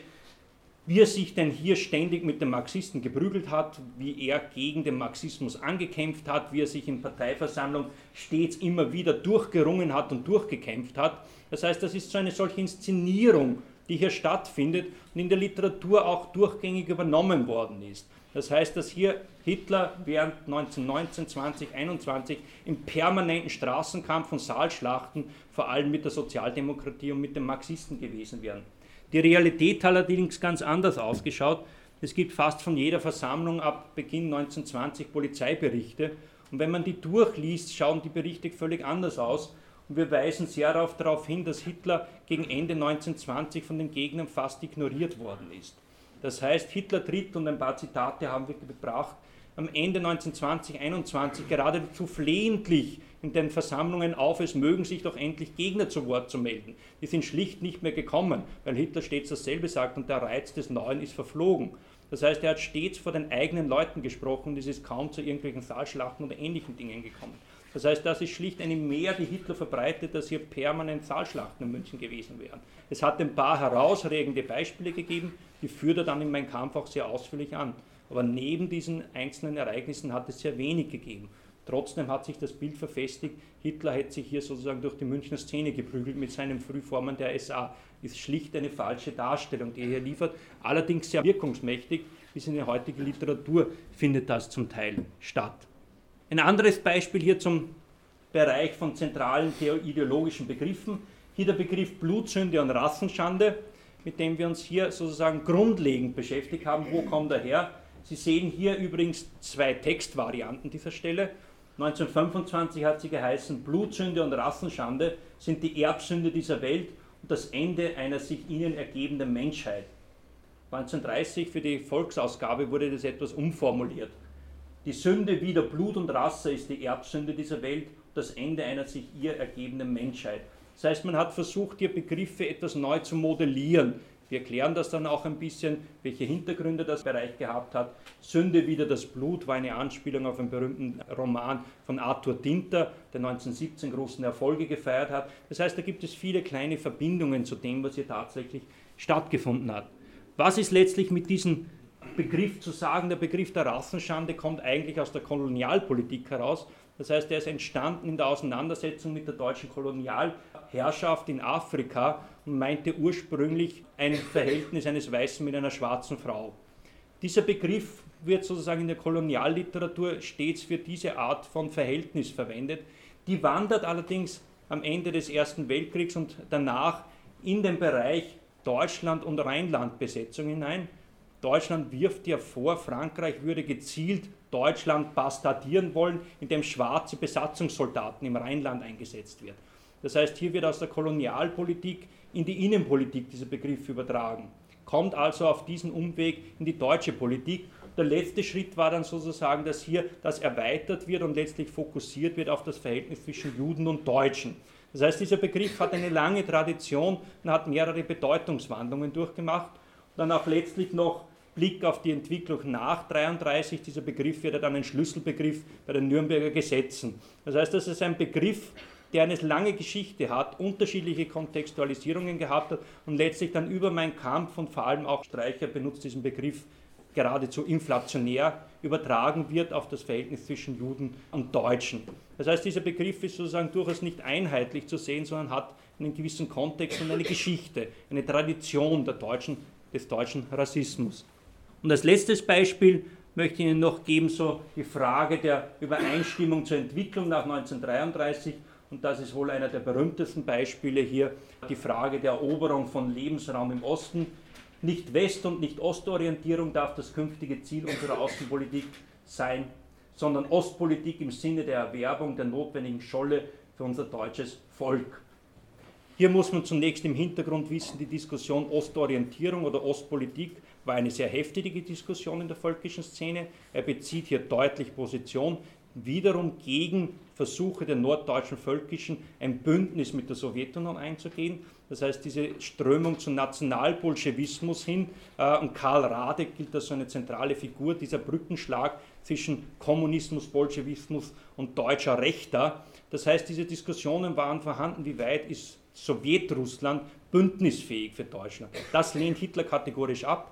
wie er sich denn hier ständig mit den Marxisten geprügelt hat, wie er gegen den Marxismus angekämpft hat, wie er sich in Parteiversammlung stets immer wieder durchgerungen hat und durchgekämpft hat. Das heißt, das ist so eine solche Inszenierung, die hier stattfindet und in der Literatur auch durchgängig übernommen worden ist. Das heißt, dass hier Hitler während 1919, 20, 21 im permanenten Straßenkampf und Saalschlachten vor allem mit der Sozialdemokratie und mit den Marxisten gewesen wären. Die Realität hat allerdings ganz anders ausgeschaut. Es gibt fast von jeder Versammlung ab Beginn 1920 Polizeiberichte. Und wenn man die durchliest, schauen die Berichte völlig anders aus. Und wir weisen sehr darauf hin, dass Hitler gegen Ende 1920 von den Gegnern fast ignoriert worden ist. Das heißt, Hitler tritt, und ein paar Zitate haben wir gebracht, am Ende 1920, 21 geradezu flehentlich in den Versammlungen auf, es mögen sich doch endlich Gegner zu Wort zu melden. Die sind schlicht nicht mehr gekommen, weil Hitler stets dasselbe sagt und der Reiz des Neuen ist verflogen. Das heißt, er hat stets vor den eigenen Leuten gesprochen und es ist kaum zu irgendwelchen Saalschlachten oder ähnlichen Dingen gekommen. Das heißt, das ist schlicht eine Mehr, die Hitler verbreitet, dass hier permanent Saalschlachten in München gewesen wären. Es hat ein paar herausregende Beispiele gegeben, die führt er dann in meinem Kampf auch sehr ausführlich an. Aber neben diesen einzelnen Ereignissen hat es sehr wenig gegeben. Trotzdem hat sich das Bild verfestigt, Hitler hätte sich hier sozusagen durch die Münchner Szene geprügelt mit seinem Frühformen der SA. Ist schlicht eine falsche Darstellung, die er hier liefert, allerdings sehr wirkungsmächtig. Bis in die heutige Literatur findet das zum Teil statt. Ein anderes Beispiel hier zum Bereich von zentralen ideologischen Begriffen. Hier der Begriff Blutsünde und Rassenschande, mit dem wir uns hier sozusagen grundlegend beschäftigt haben. Wo kommt er her? Sie sehen hier übrigens zwei Textvarianten dieser Stelle. 1925 hat sie geheißen, Blutsünde und Rassenschande sind die Erbsünde dieser Welt und das Ende einer sich ihnen ergebenden Menschheit. 1930 für die Volksausgabe wurde das etwas umformuliert. Die Sünde wider Blut und Rasse ist die Erbsünde dieser Welt, das Ende einer sich ihr ergebenden Menschheit. Das heißt, man hat versucht, hier Begriffe etwas neu zu modellieren. Wir erklären das dann auch ein bisschen, welche Hintergründe das Bereich gehabt hat. Sünde wider das Blut war eine Anspielung auf einen berühmten Roman von Arthur Dinter, der 1917 großen Erfolge gefeiert hat. Das heißt, da gibt es viele kleine Verbindungen zu dem, was hier tatsächlich stattgefunden hat. Was ist letztlich mit diesem Begriff zu sagen? Der Begriff der Rassenschande kommt eigentlich aus der Kolonialpolitik heraus. Das heißt, er ist entstanden in der Auseinandersetzung mit der deutschen Kolonialherrschaft in Afrika und meinte ursprünglich ein Verhältnis eines Weißen mit einer schwarzen Frau. Dieser Begriff wird sozusagen in der Kolonialliteratur stets für diese Art von Verhältnis verwendet. Die wandert allerdings am Ende des Ersten Weltkriegs und danach in den Bereich Deutschland- und Rheinlandbesetzung hinein. Deutschland wirft ja vor, Frankreich würde gezielt Deutschland bastardieren wollen, indem schwarze Besatzungssoldaten im Rheinland eingesetzt werden. Das heißt, hier wird aus der Kolonialpolitik in die Innenpolitik dieser Begriff übertragen. Kommt also auf diesen Umweg in die deutsche Politik. Der letzte Schritt war dann sozusagen, dass hier das erweitert wird und letztlich fokussiert wird auf das Verhältnis zwischen Juden und Deutschen. Das heißt, dieser Begriff hat eine lange Tradition und hat mehrere Bedeutungswandlungen durchgemacht. Dann auch letztlich noch Blick auf die Entwicklung nach 33. Dieser Begriff wird dann ein Schlüsselbegriff bei den Nürnberger Gesetzen. Das heißt, das ist ein Begriff, der eine lange Geschichte hat, unterschiedliche Kontextualisierungen gehabt hat und letztlich dann über meinen Kampf und vor allem auch Streicher benutzt diesen Begriff geradezu inflationär übertragen wird auf das Verhältnis zwischen Juden und Deutschen. Das heißt, dieser Begriff ist sozusagen durchaus nicht einheitlich zu sehen, sondern hat einen gewissen Kontext und eine Geschichte, eine Tradition Deutschen, des deutschen Rassismus. Und als letztes Beispiel möchte ich Ihnen noch geben, so die Frage der Übereinstimmung zur Entwicklung nach 1933. Und das ist wohl einer der berühmtesten Beispiele hier, die Frage der Eroberung von Lebensraum im Osten. Nicht West- und nicht Ostorientierung darf das künftige Ziel unserer Außenpolitik sein, sondern Ostpolitik im Sinne der Erwerbung der notwendigen Scholle für unser deutsches Volk. Hier muss man zunächst im Hintergrund wissen, die Diskussion Ostorientierung oder Ostpolitik war eine sehr heftige Diskussion in der völkischen Szene. Er bezieht hier deutlich Position, wiederum gegen Versuche der norddeutschen Völkischen, ein Bündnis mit der Sowjetunion einzugehen. Das heißt, diese Strömung zum Nationalbolschewismus hin, äh, und Karl Radek gilt als so eine zentrale Figur, dieser Brückenschlag zwischen Kommunismus, Bolschewismus und deutscher Rechter. Das heißt, diese Diskussionen waren vorhanden, wie weit ist Sowjetrussland bündnisfähig für Deutschland. Das lehnt Hitler kategorisch ab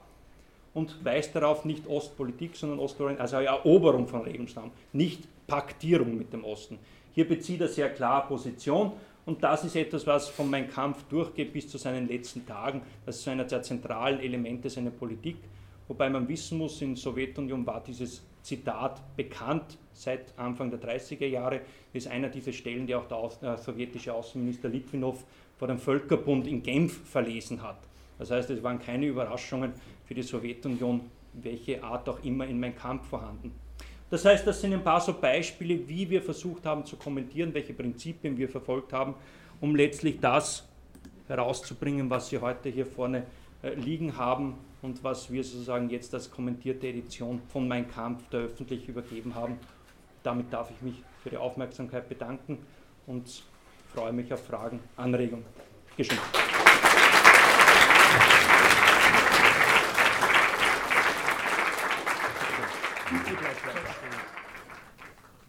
und weist darauf nicht Ostpolitik, sondern Ostorientierung, also Eroberung von Lebensraum, nicht Paktierung mit dem Osten. Hier bezieht er sehr klar Position und das ist etwas, was von meinem Kampf durchgeht bis zu seinen letzten Tagen. Das ist einer der zentralen Elemente seiner Politik. Wobei man wissen muss, in der Sowjetunion war dieses Zitat bekannt seit Anfang der 30er Jahre. Ist einer dieser Stellen, die auch der, Aus der sowjetische Außenminister Litwinow vor dem Völkerbund in Genf verlesen hat. Das heißt, es waren keine Überraschungen für die Sowjetunion, welche Art auch immer in meinem Kampf vorhanden. Das heißt, das sind ein paar so Beispiele, wie wir versucht haben zu kommentieren, welche Prinzipien wir verfolgt haben, um letztlich das herauszubringen, was Sie heute hier vorne äh, liegen haben und was wir sozusagen jetzt als kommentierte Edition von Mein Kampf der öffentlich übergeben haben. Damit darf ich mich für die Aufmerksamkeit bedanken und freue mich auf Fragen, Anregungen. Geschenkt.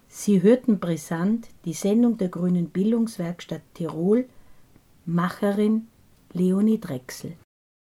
Sie hörten brisant die Sendung der Grünen Bildungswerkstatt Tirol, Macherin Leonie Drechsel.